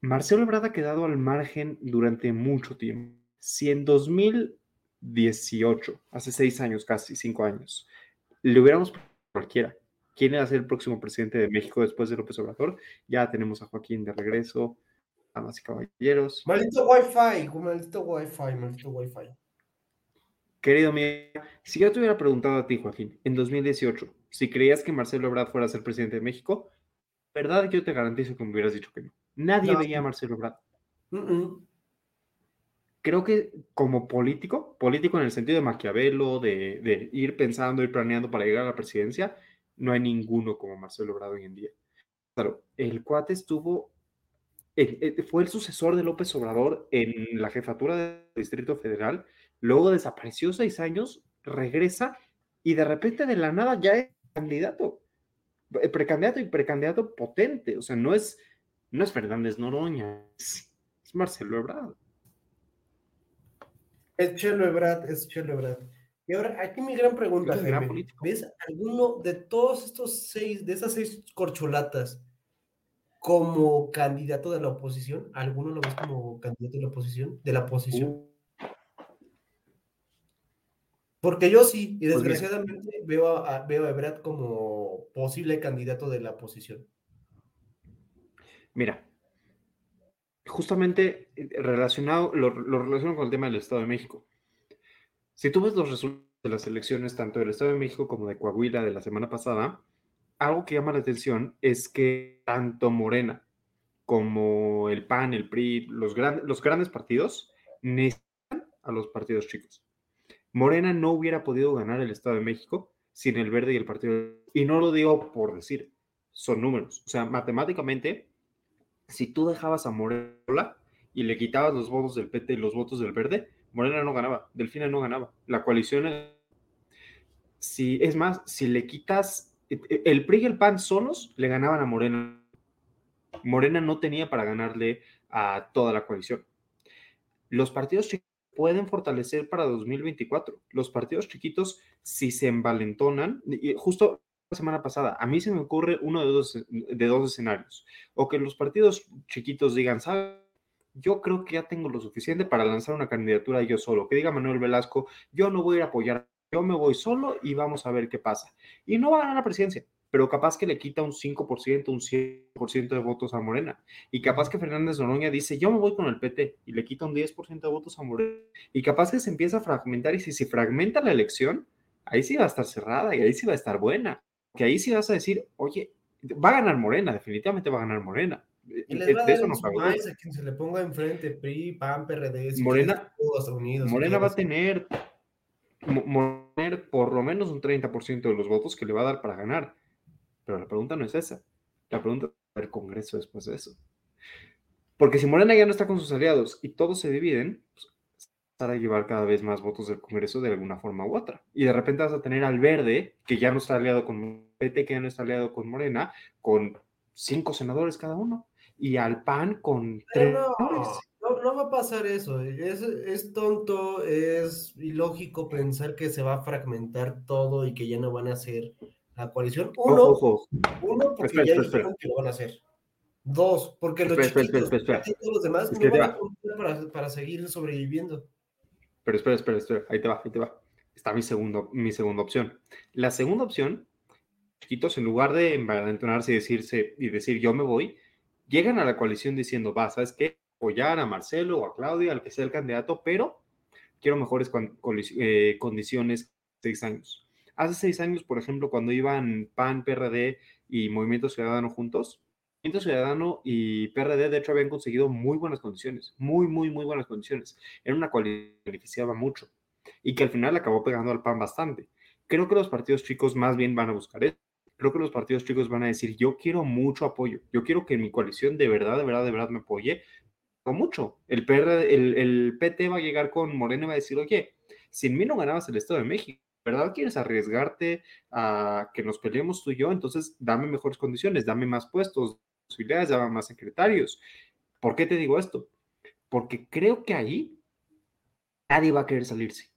Marcelo Ebrard ha quedado al margen durante mucho tiempo. Si en 2018, hace seis años casi, cinco años, le hubiéramos cualquiera quién va a ser el próximo presidente de México después de López Obrador. Ya tenemos a Joaquín de regreso, damas y caballeros. Maldito Wi-Fi, maldito Wi-Fi, maldito Wi-Fi. Querido amigo, si yo te hubiera preguntado a ti, Joaquín, en 2018, si creías que Marcelo Ebrard fuera a ser presidente de México, verdad yo te garantizo que me hubieras dicho que no. Nadie veía a Marcelo Ebrard. Creo que como político, político en el sentido de Maquiavelo, de, de ir pensando, ir planeando para llegar a la presidencia, no hay ninguno como Marcelo Obrador hoy en día. Claro, el cuate estuvo, eh, eh, fue el sucesor de López Obrador en la jefatura del Distrito Federal, luego desapareció seis años, regresa y de repente de la nada ya es candidato, eh, precandidato y precandidato potente, o sea, no es, no es Fernández Noroña, es, Marcelo Ebrard. Es Chelo Ebrard, es Chelo Ebrard. Y ahora, aquí mi gran pregunta, ¿ves alguno de todos estos seis, de esas seis corcholatas, como candidato de la oposición? ¿Alguno lo ves como candidato de la oposición? ¿De la oposición? Uh. Porque yo sí, y pues desgraciadamente veo a, veo a como posible candidato de la oposición. Mira, justamente eh, relacionado, lo, lo relaciono con el tema del Estado de México. Si tú ves los resultados de las elecciones, tanto del Estado de México como de Coahuila de la semana pasada, algo que llama la atención es que tanto Morena como el PAN, el PRI, los, los grandes partidos necesitan a los partidos chicos. Morena no hubiera podido ganar el Estado de México sin el verde y el partido. Y no lo digo por decir, son números. O sea, matemáticamente, si tú dejabas a Morena y le quitabas los votos del PT y los votos del verde, Morena no ganaba, Delfina no ganaba. La coalición, si es más, si le quitas e, e, el PRI y el PAN solos, le ganaban a Morena. Morena no tenía para ganarle a toda la coalición. Los partidos chiquitos pueden fortalecer para 2024. Los partidos chiquitos, si se envalentonan, y justo la semana pasada, a mí se me ocurre uno de dos, de dos escenarios. O que los partidos chiquitos digan, ¿sabes? yo creo que ya tengo lo suficiente para lanzar una candidatura yo solo. Que diga Manuel Velasco, yo no voy a ir a apoyar, yo me voy solo y vamos a ver qué pasa. Y no va a ganar la presidencia, pero capaz que le quita un 5%, un 100% de votos a Morena. Y capaz que Fernández Noroña dice, yo me voy con el PT y le quita un 10% de votos a Morena. Y capaz que se empieza a fragmentar y si se fragmenta la elección, ahí sí va a estar cerrada y ahí sí va a estar buena. Que ahí sí vas a decir, oye, va a ganar Morena, definitivamente va a ganar Morena y les va a eso no a quien se le ponga enfrente, PRI, PAN, PRD, Morena, Unidos, Morena va a tener, por lo menos un 30% de los votos que le va a dar para ganar. Pero la pregunta no es esa. La pregunta es el Congreso después de eso. Porque si Morena ya no está con sus aliados y todos se dividen, pues, a llevar cada vez más votos del Congreso de alguna forma u otra. Y de repente vas a tener al Verde, que ya no está aliado con PT, que ya no está aliado con Morena, con cinco senadores cada uno, y al PAN con tres no, senadores. no, no va a pasar eso. Es, es tonto, es ilógico pensar que se va a fragmentar todo y que ya no van a hacer la coalición. Uno, Ojo, ojo. uno porque Espera, ya espera, dijeron que lo van a hacer. Dos, porque los Espera, espera, chiquitos espera, espera. y todos los demás Es que no van a para, para seguir sobreviviendo. Pero espera, espera, espera, ahí te va, ahí te va. Está mi, segundo, mi segunda opción. La segunda opción, chiquitos, en lugar de envalentonarse y decirse y decir yo me voy, llegan a la coalición diciendo, va, ¿sabes qué? Apoyar a Marcelo o a Claudia, al que sea el candidato, pero quiero mejores cuan- colis- eh, condiciones seis años. Hace seis años, por ejemplo, cuando iban PAN, PRD y Movimiento Ciudadano juntos, Movimiento Ciudadano y PRD, de hecho, habían conseguido muy buenas condiciones, muy, muy, muy buenas condiciones. Era una que beneficiaba mucho y que al final acabó pegando al PAN bastante. Creo que los partidos chicos más bien van a buscar eso. Creo que los partidos chicos van a decir, yo quiero mucho apoyo, yo quiero que mi coalición de verdad, de verdad, de verdad me apoye con mucho. El PT va a llegar con Moreno y va a decir, oye, sin mí no ganabas el Estado de México, ¿verdad? ¿Quieres arriesgarte a que nos peleemos tú y yo? Entonces, dame mejores condiciones, dame más puestos, posibilidades, dame más secretarios. ¿Por qué te digo esto? Porque creo que ahí nadie va a querer salirse.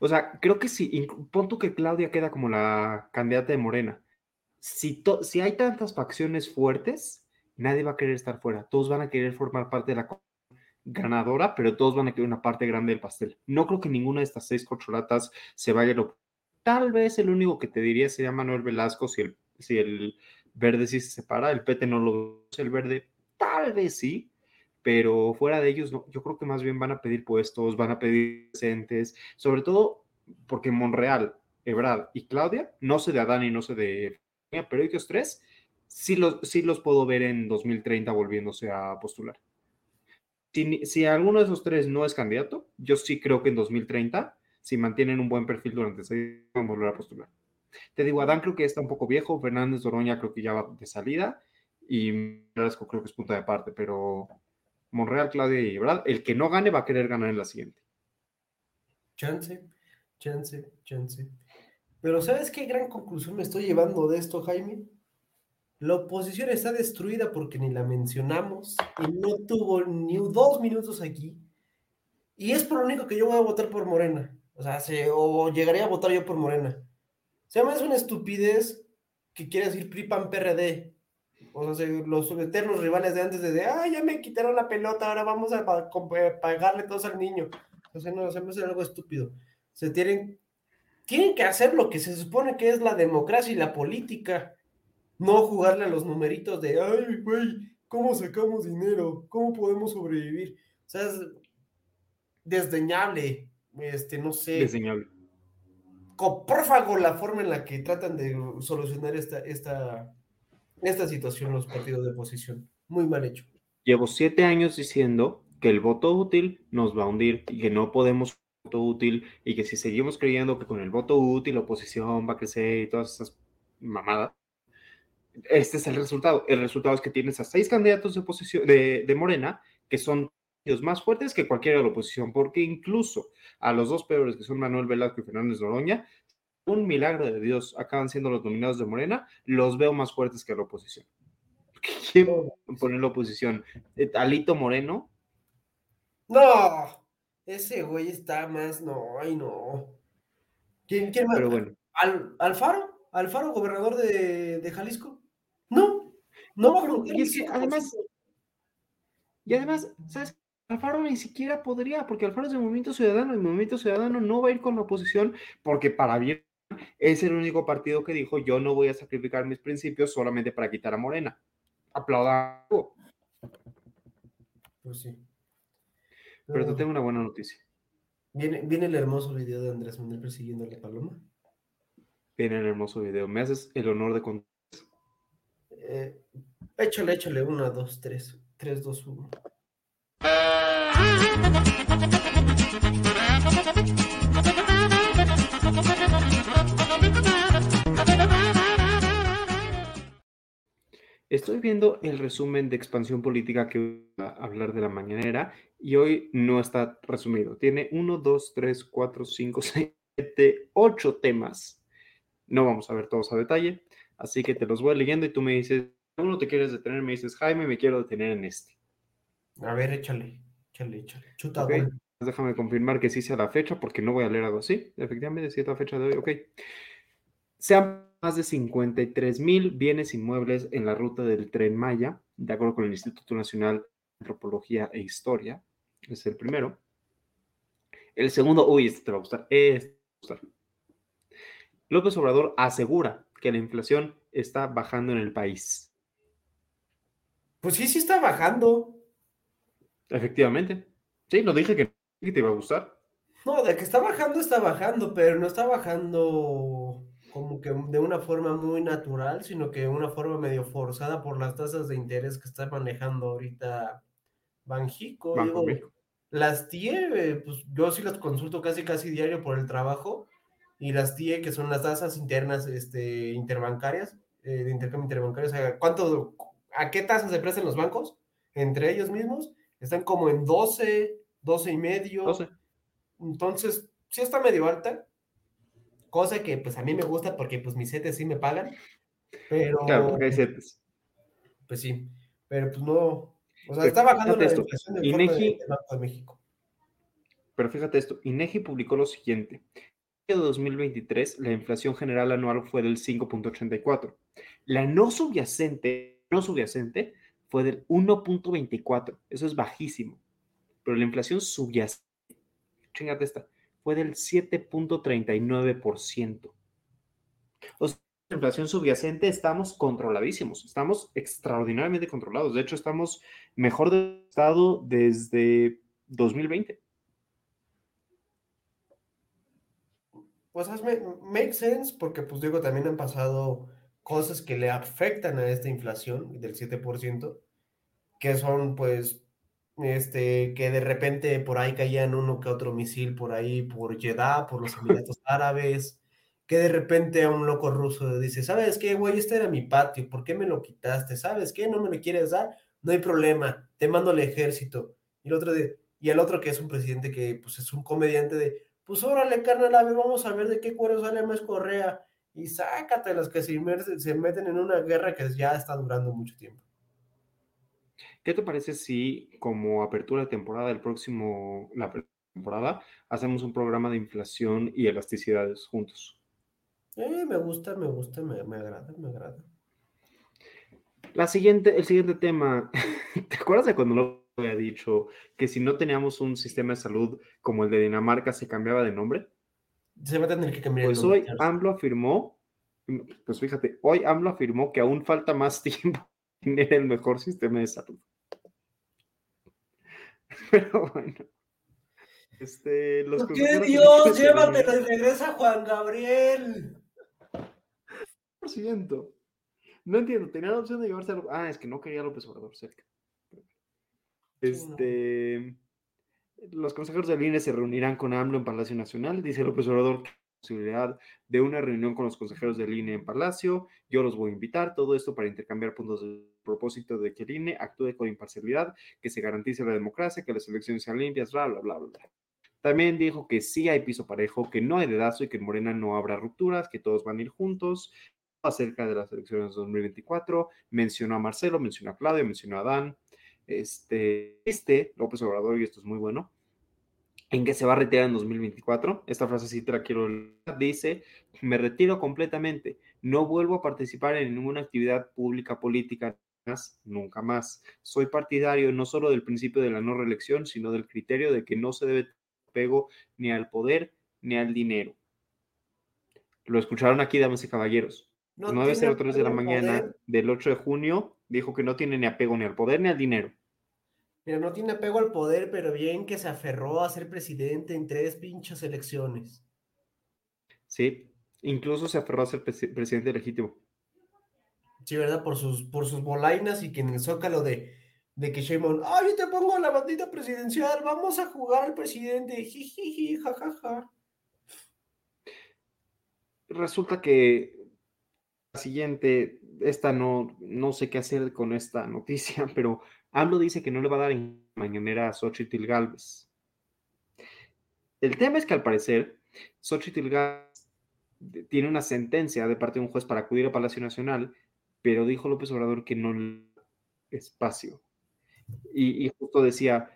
O sea, creo que si, pon tú que Claudia queda como la candidata de Morena, si, to- si hay tantas facciones fuertes, nadie va a querer estar fuera, todos van a querer formar parte de la ganadora, pero todos van a querer una parte grande del pastel. No creo que ninguna de estas seis corcholatas se vaya a lo... Tal vez el único que te diría sería Manuel Velasco si el, si el verde sí se separa, el PT no lo el verde, tal vez sí, pero fuera de ellos, no, yo creo que más bien van a pedir puestos, van a pedir presentes, sobre todo porque Monreal, Ebrard y Claudia, no sé de Adán y no sé de pero ellos tres, sí los, sí los puedo ver en 2030 volviéndose a postular. Si, si alguno de esos tres no es candidato, yo sí creo que en 2030, si mantienen un buen perfil durante seis van a volver a postular. Te digo, Adán creo que está un poco viejo, Fernández Doroña creo que ya va de salida, y Velasco creo que es punta de parte, pero Monreal, Claudia y Ebrard, el que no gane va a querer ganar en la siguiente. Chance, chance, chance. Pero ¿sabes qué gran conclusión me estoy llevando de esto, Jaime? La oposición está destruida porque ni la mencionamos y no tuvo ni dos minutos aquí. Y es por lo único que yo voy a votar por Morena. O sea, se- o llegaría a votar yo por Morena. Se llama es una estupidez que quiere decir PRI, PAN, PRD. O sea, se- los eternos rivales de antes de, de, ah, ya me quitaron la pelota, ahora vamos a eh, pagarle todos al niño. O sea, no, se me hace algo estúpido. Se tienen, tienen que hacer lo que se supone que es la democracia y la política. No jugarle a los numeritos de, ay, güey, ¿cómo sacamos dinero? ¿Cómo podemos sobrevivir? O sea, es desdeñable. Este, no sé Desdeñable. coprófago la forma en la que tratan de solucionar esta, esta, esta situación los partidos de oposición. Muy mal hecho. Llevo siete años diciendo que el voto útil nos va a hundir y que no podemos voto útil y que si seguimos creyendo que con el voto útil la oposición va a crecer y todas esas mamadas, este es el resultado. El resultado es que tienes a seis candidatos de, oposición, de, de Morena que son más fuertes que cualquiera de la oposición, porque incluso a los dos peores, que son Manuel Velasco y Fernández Noroña, un milagro de Dios, acaban siendo los nominados de Morena, los veo más fuertes que la oposición. ¿Quién pone la oposición? Eh, Alito Moreno, No, ese güey está más, no, ay no. ¿Quién, quién más? pero bueno. ¿Al, ¿Alfaro? ¿Alfaro, gobernador de, de Jalisco? No, no, y ni es que 5%. además- Y además, ¿sabes? Alfaro ni siquiera podría, porque Alfaro es de Movimiento Ciudadano y Movimiento Ciudadano no va a ir con la oposición porque para bien es el único partido que dijo yo no voy a sacrificar mis principios solamente para quitar a Morena. Aplauda. Pues sí. Pero te No. tengo una buena noticia. Viene, viene el hermoso video de Andrés Manuel persiguiendo a la paloma. Viene el hermoso video. Me haces el honor de contar. Eh, échale, échale, una, dos, tres. Tres, dos, uno. Estoy viendo el resumen de expansión política que voy a hablar de la mañanera y hoy no está resumido. Tiene 1, 2, 3, 4, 5, 6, 7, 8 temas. No vamos a ver todos a detalle, así que te los voy leyendo y tú me dices, uno te quieres detener, me dices, Jaime, me quiero detener en este. A ver, échale, Chuta. Déjame confirmar que sí sea la fecha, porque no voy a leer algo así. Efectivamente, sí es la fecha de hoy. Ok. Se han más de 53 mil bienes inmuebles en la ruta del Tren Maya, de acuerdo con el Instituto Nacional de Antropología e Historia. Es el primero. El segundo, uy, este te va a gustar. Este te va a gustar. López Obrador asegura que la inflación está bajando en el país. Pues sí, sí está bajando. Efectivamente. Sí, lo dije que que te iba a gustar. No, de que está bajando, está bajando, pero no está bajando como que de una forma muy natural, sino que de una forma medio forzada por las tasas de interés que está manejando ahorita Banjico. Banco Digo, las TIE, pues yo sí las consulto casi casi diario por el trabajo, y las TIE, que son las tasas internas este, interbancarias, eh, de intercambio interbancario, o sea, ¿cuánto, ¿a qué tasas se prestan los bancos? Entre ellos mismos, están como en 12, 12 y medio. 12. Entonces, sí está medio alta, cosa que pues a mí me gusta porque pues mis setes sí me pagan, pero Claro, porque hay setes. pues sí, pero pues no, o sea, Pero está bajando la esto, inflación de, INEGI de México. Pero fíjate esto, INEGI publicó lo siguiente. En 2023, la inflación general anual fue del 5.84. La no subyacente, no subyacente fue del 1.24. Eso es bajísimo. Pero la inflación subyacente, chingate esta, fue del 7.39%. O sea, la inflación subyacente estamos controladísimos, estamos extraordinariamente controlados. De hecho, estamos mejor de estado desde 2020. Pues hazme, make sense porque pues digo, también han pasado cosas que le afectan a esta inflación del 7%, que son pues, este, que de repente por ahí caían uno que otro misil por ahí, por Jeddah, por los Emiratos Árabes, que de repente a un loco ruso dice, ¿sabes qué, güey? Este era mi patio, ¿por qué me lo quitaste? ¿Sabes qué? ¿No me lo quieres dar? No hay problema, te mando al ejército. Y el otro de, y el otro que es un presidente que pues es un comediante de, pues órale, carnal, a ver, vamos a ver de qué cuero sale más Correa. Y sácate los que se, inmersen- se meten en una guerra que ya está durando mucho tiempo. ¿Qué te parece si, como apertura de temporada del próximo, la temporada, hacemos un programa de inflación y elasticidades juntos? Eh, me gusta, me gusta, me, me agrada, me agrada. La siguiente, el siguiente tema, ¿te acuerdas de cuando lo había dicho que si no teníamos un sistema de salud como el de Dinamarca se cambiaba de nombre? Se va a tener que cambiar el Pues hoy. AMLO afirmó, pues fíjate, hoy AMLO afirmó que aún falta más tiempo para tener el mejor sistema de salud. Pero bueno. Este, los ¿Por qué Dios? reunieron- y regresa a Juan Gabriel. por ciento. No entiendo, tenía la opción de llevarse a López- Ah, es que no quería a López Obrador cerca. Sí, no. Los consejeros del INE se reunirán con AMLO en Palacio Nacional. Dice López Obrador posibilidad de una reunión con los consejeros del INE en Palacio. Yo los voy a invitar. Todo esto para intercambiar puntos de propósito de que el INE actúe con imparcialidad, que se garantice la democracia, que las elecciones sean limpias, bla, bla, bla. bla. También dijo que sí hay piso parejo, que no hay dedazo y que en Morena no habrá rupturas, que todos van a ir juntos. Acerca de las elecciones de 2024, mencionó a Marcelo, mencionó a Claudio, mencionó a Dan. Este, este, López Obrador, y esto es muy bueno, en que se va a retirar en 2024. Esta frase sí te la quiero leer. Dice, me retiro completamente, no vuelvo a participar en ninguna actividad pública política más, nunca más. Soy partidario no solo del principio de la no reelección, sino del criterio de que no se debe apego ni al poder ni al dinero. Lo escucharon aquí, damas y caballeros. No 9.03 tiene de la mañana poder. del 8 de junio dijo que no tiene ni apego ni al poder ni al dinero. Mira, no tiene apego al poder, pero bien que se aferró a ser presidente en tres pinches elecciones. Sí, incluso se aferró a ser presi- presidente legítimo. Sí, ¿verdad? Por sus, por sus bolainas y que en el zócalo de, de que Sheinbaum, ¡ay, yo te pongo la bandita presidencial! ¡Vamos a jugar al presidente! ¡Jijiji, jajaja! Resulta que la siguiente, esta no, no sé qué hacer con esta noticia, pero AMLO dice que no le va a dar en mañanera a Xochitl Galvez. El tema es que al parecer, Xochitl Galvez tiene una sentencia de parte de un juez para acudir a Palacio Nacional, pero dijo López Obrador que no le espacio. Y, y justo decía,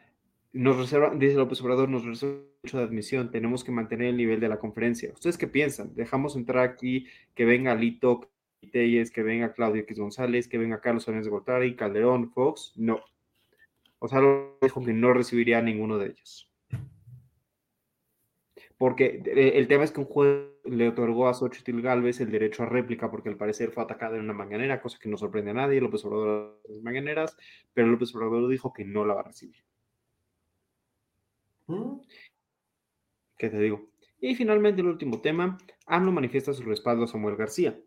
nos reserva, dice López Obrador, nos reserva derecho de admisión, tenemos que mantener el nivel de la conferencia. ¿Ustedes qué piensan? ¿Dejamos entrar aquí que venga Lito Telles, que venga Claudio X González, que venga Carlos Sánchez de Gortari, Calderón, Fox? No. O sea, dijo que no recibiría a ninguno de ellos. Porque eh, el tema es que un juez le otorgó a Xochitl Galvez el derecho a réplica porque al parecer fue atacada en una mañanera, cosa que no sorprende a nadie, López Obrador las mañaneras, pero López Obrador dijo que no la va a recibir. ¿Mm? ¿Qué te digo? Y finalmente el último tema, AMLO manifiesta su respaldo a Samuel García.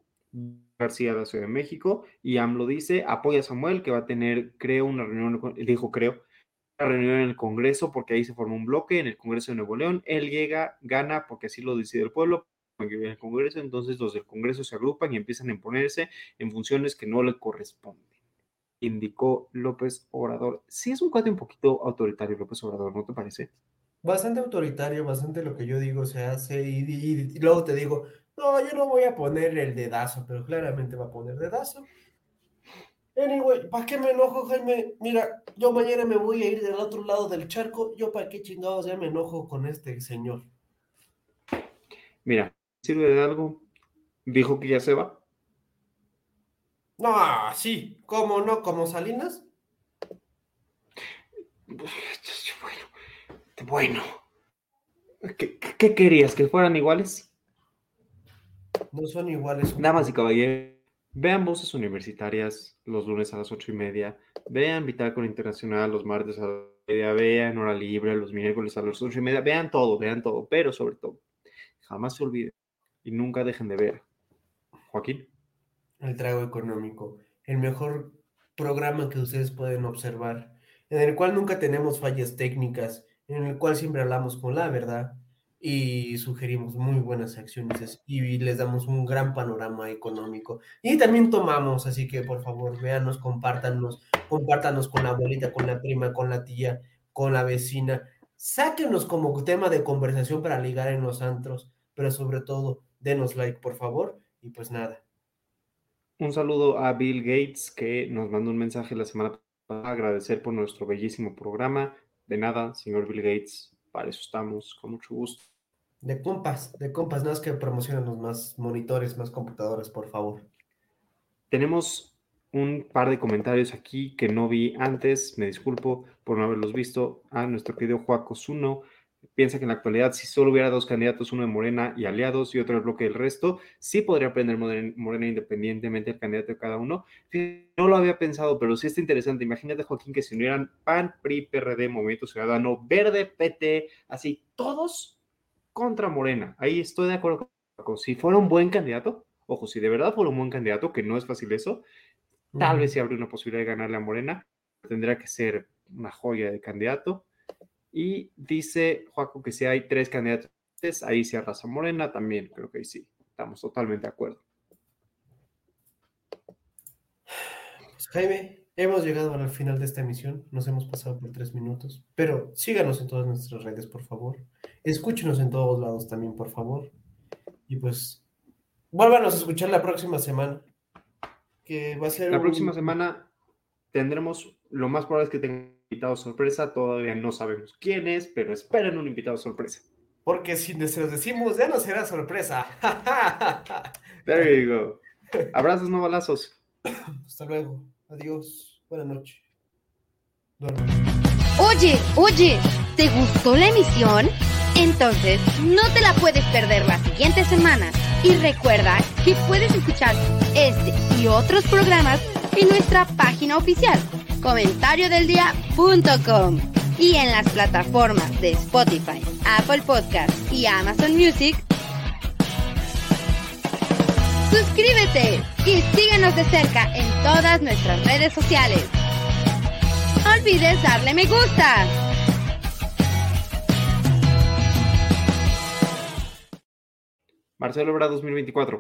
García de la Ciudad de México y AMLO dice, apoya a Samuel que va a tener, creo, una reunión, dijo creo, una reunión en el Congreso porque ahí se formó un bloque en el Congreso de Nuevo León. Él llega, gana porque así lo decide el pueblo, en el Congreso, entonces los del Congreso se agrupan y empiezan a imponerse en funciones que no le corresponden. Indicó López Obrador. Sí es un cuate un poquito autoritario López Obrador, ¿no te parece? Bastante autoritario, bastante lo que yo digo se hace y, y- y luego te digo, no, yo no voy a poner el dedazo, pero claramente va a poner dedazo. Anyway, ¿para qué me enojo, Jaime? Mira, yo mañana me voy a ir del otro lado del charco, yo para qué chingados ya me enojo con este señor. Mira, ¿sirve de algo? Dijo que ya se va. No, sí, ¿cómo no? ¿Como Salinas? Bueno, bueno. ¿Qué, qué- qué querías? ¿Que fueran iguales? No son iguales. Damas y caballeros, vean voces universitarias los lunes a las ocho y media, vean Bitácora Internacional los martes a las media, vean Hora Libre los miércoles a las ocho y media, vean todo, vean todo, pero sobre todo, jamás se olviden y nunca dejen de ver. Joaquín, El Trago Económico, el mejor programa que ustedes pueden observar, en el cual nunca tenemos fallas técnicas, en el cual siempre hablamos con la verdad y sugerimos muy buenas acciones y les damos un gran panorama económico. Y también tomamos, así que por favor, véanos, compártanos, compártanos con la abuelita, con la prima, con la tía, con la vecina. Sáquenos como tema de conversación para ligar en los antros, pero sobre todo, denos like, por favor, y pues nada. un saludo a Bill Gates que nos mandó un mensaje la semana pasada, agradecer por nuestro bellísimo programa. De nada, señor Bill Gates, para eso estamos, con mucho gusto. De compas, de compas, no es que promocionen más monitores, más computadoras, por favor. Tenemos un par de comentarios aquí que no vi antes, me disculpo por no haberlos visto. A nuestro querido Juaco Zuno piensa que en la actualidad, si solo hubiera dos candidatos, uno de Morena y aliados y otro del bloque del resto, sí podría aprender Morena, independientemente del candidato de cada uno. No lo había pensado, pero sí está interesante. Imagínate, Joaquín, que se unieran PAN, PRI, PRD, Movimiento Ciudadano, Verde, PT, así, todos contra Morena. Ahí estoy de acuerdo con. Si fuera un buen candidato, ojo, si de verdad fuera un buen candidato, que no es fácil eso, Tal vez sí habría una posibilidad de ganarle a Morena. Tendría que ser una joya de candidato. Y dice Joaco que si hay tres candidatos, ahí se arrasa Morena también. Creo que ahí sí. Estamos totalmente de acuerdo. Pues, Jaime, hemos llegado al final de esta emisión. Nos hemos pasado por tres minutos. Pero síganos en todas nuestras redes, por favor. Escúchenos en todos lados también, por favor. Y pues, vuélvanos a escuchar la próxima semana. Que va a ser La un- próxima semana tendremos, lo más probable es que tenga un invitado sorpresa. Todavía no sabemos quién es, pero esperen un invitado sorpresa. Porque si se los decimos, ya no será sorpresa. There you go. Abrazos, no balazos. Hasta luego. Adiós. Buenas noches. Duerme. Oye, oye, ¿te gustó la emisión? Entonces, no te la puedes perder la siguiente semana. Y recuerda que puedes escuchar este y otros programas en nuestra página oficial, comentariodeldia.com y en las plataformas de Spotify, Apple Podcast y Amazon Music. Suscríbete y síguenos de cerca en todas nuestras redes sociales. No olvides darle me gusta. Marcelo Ebrard 2024.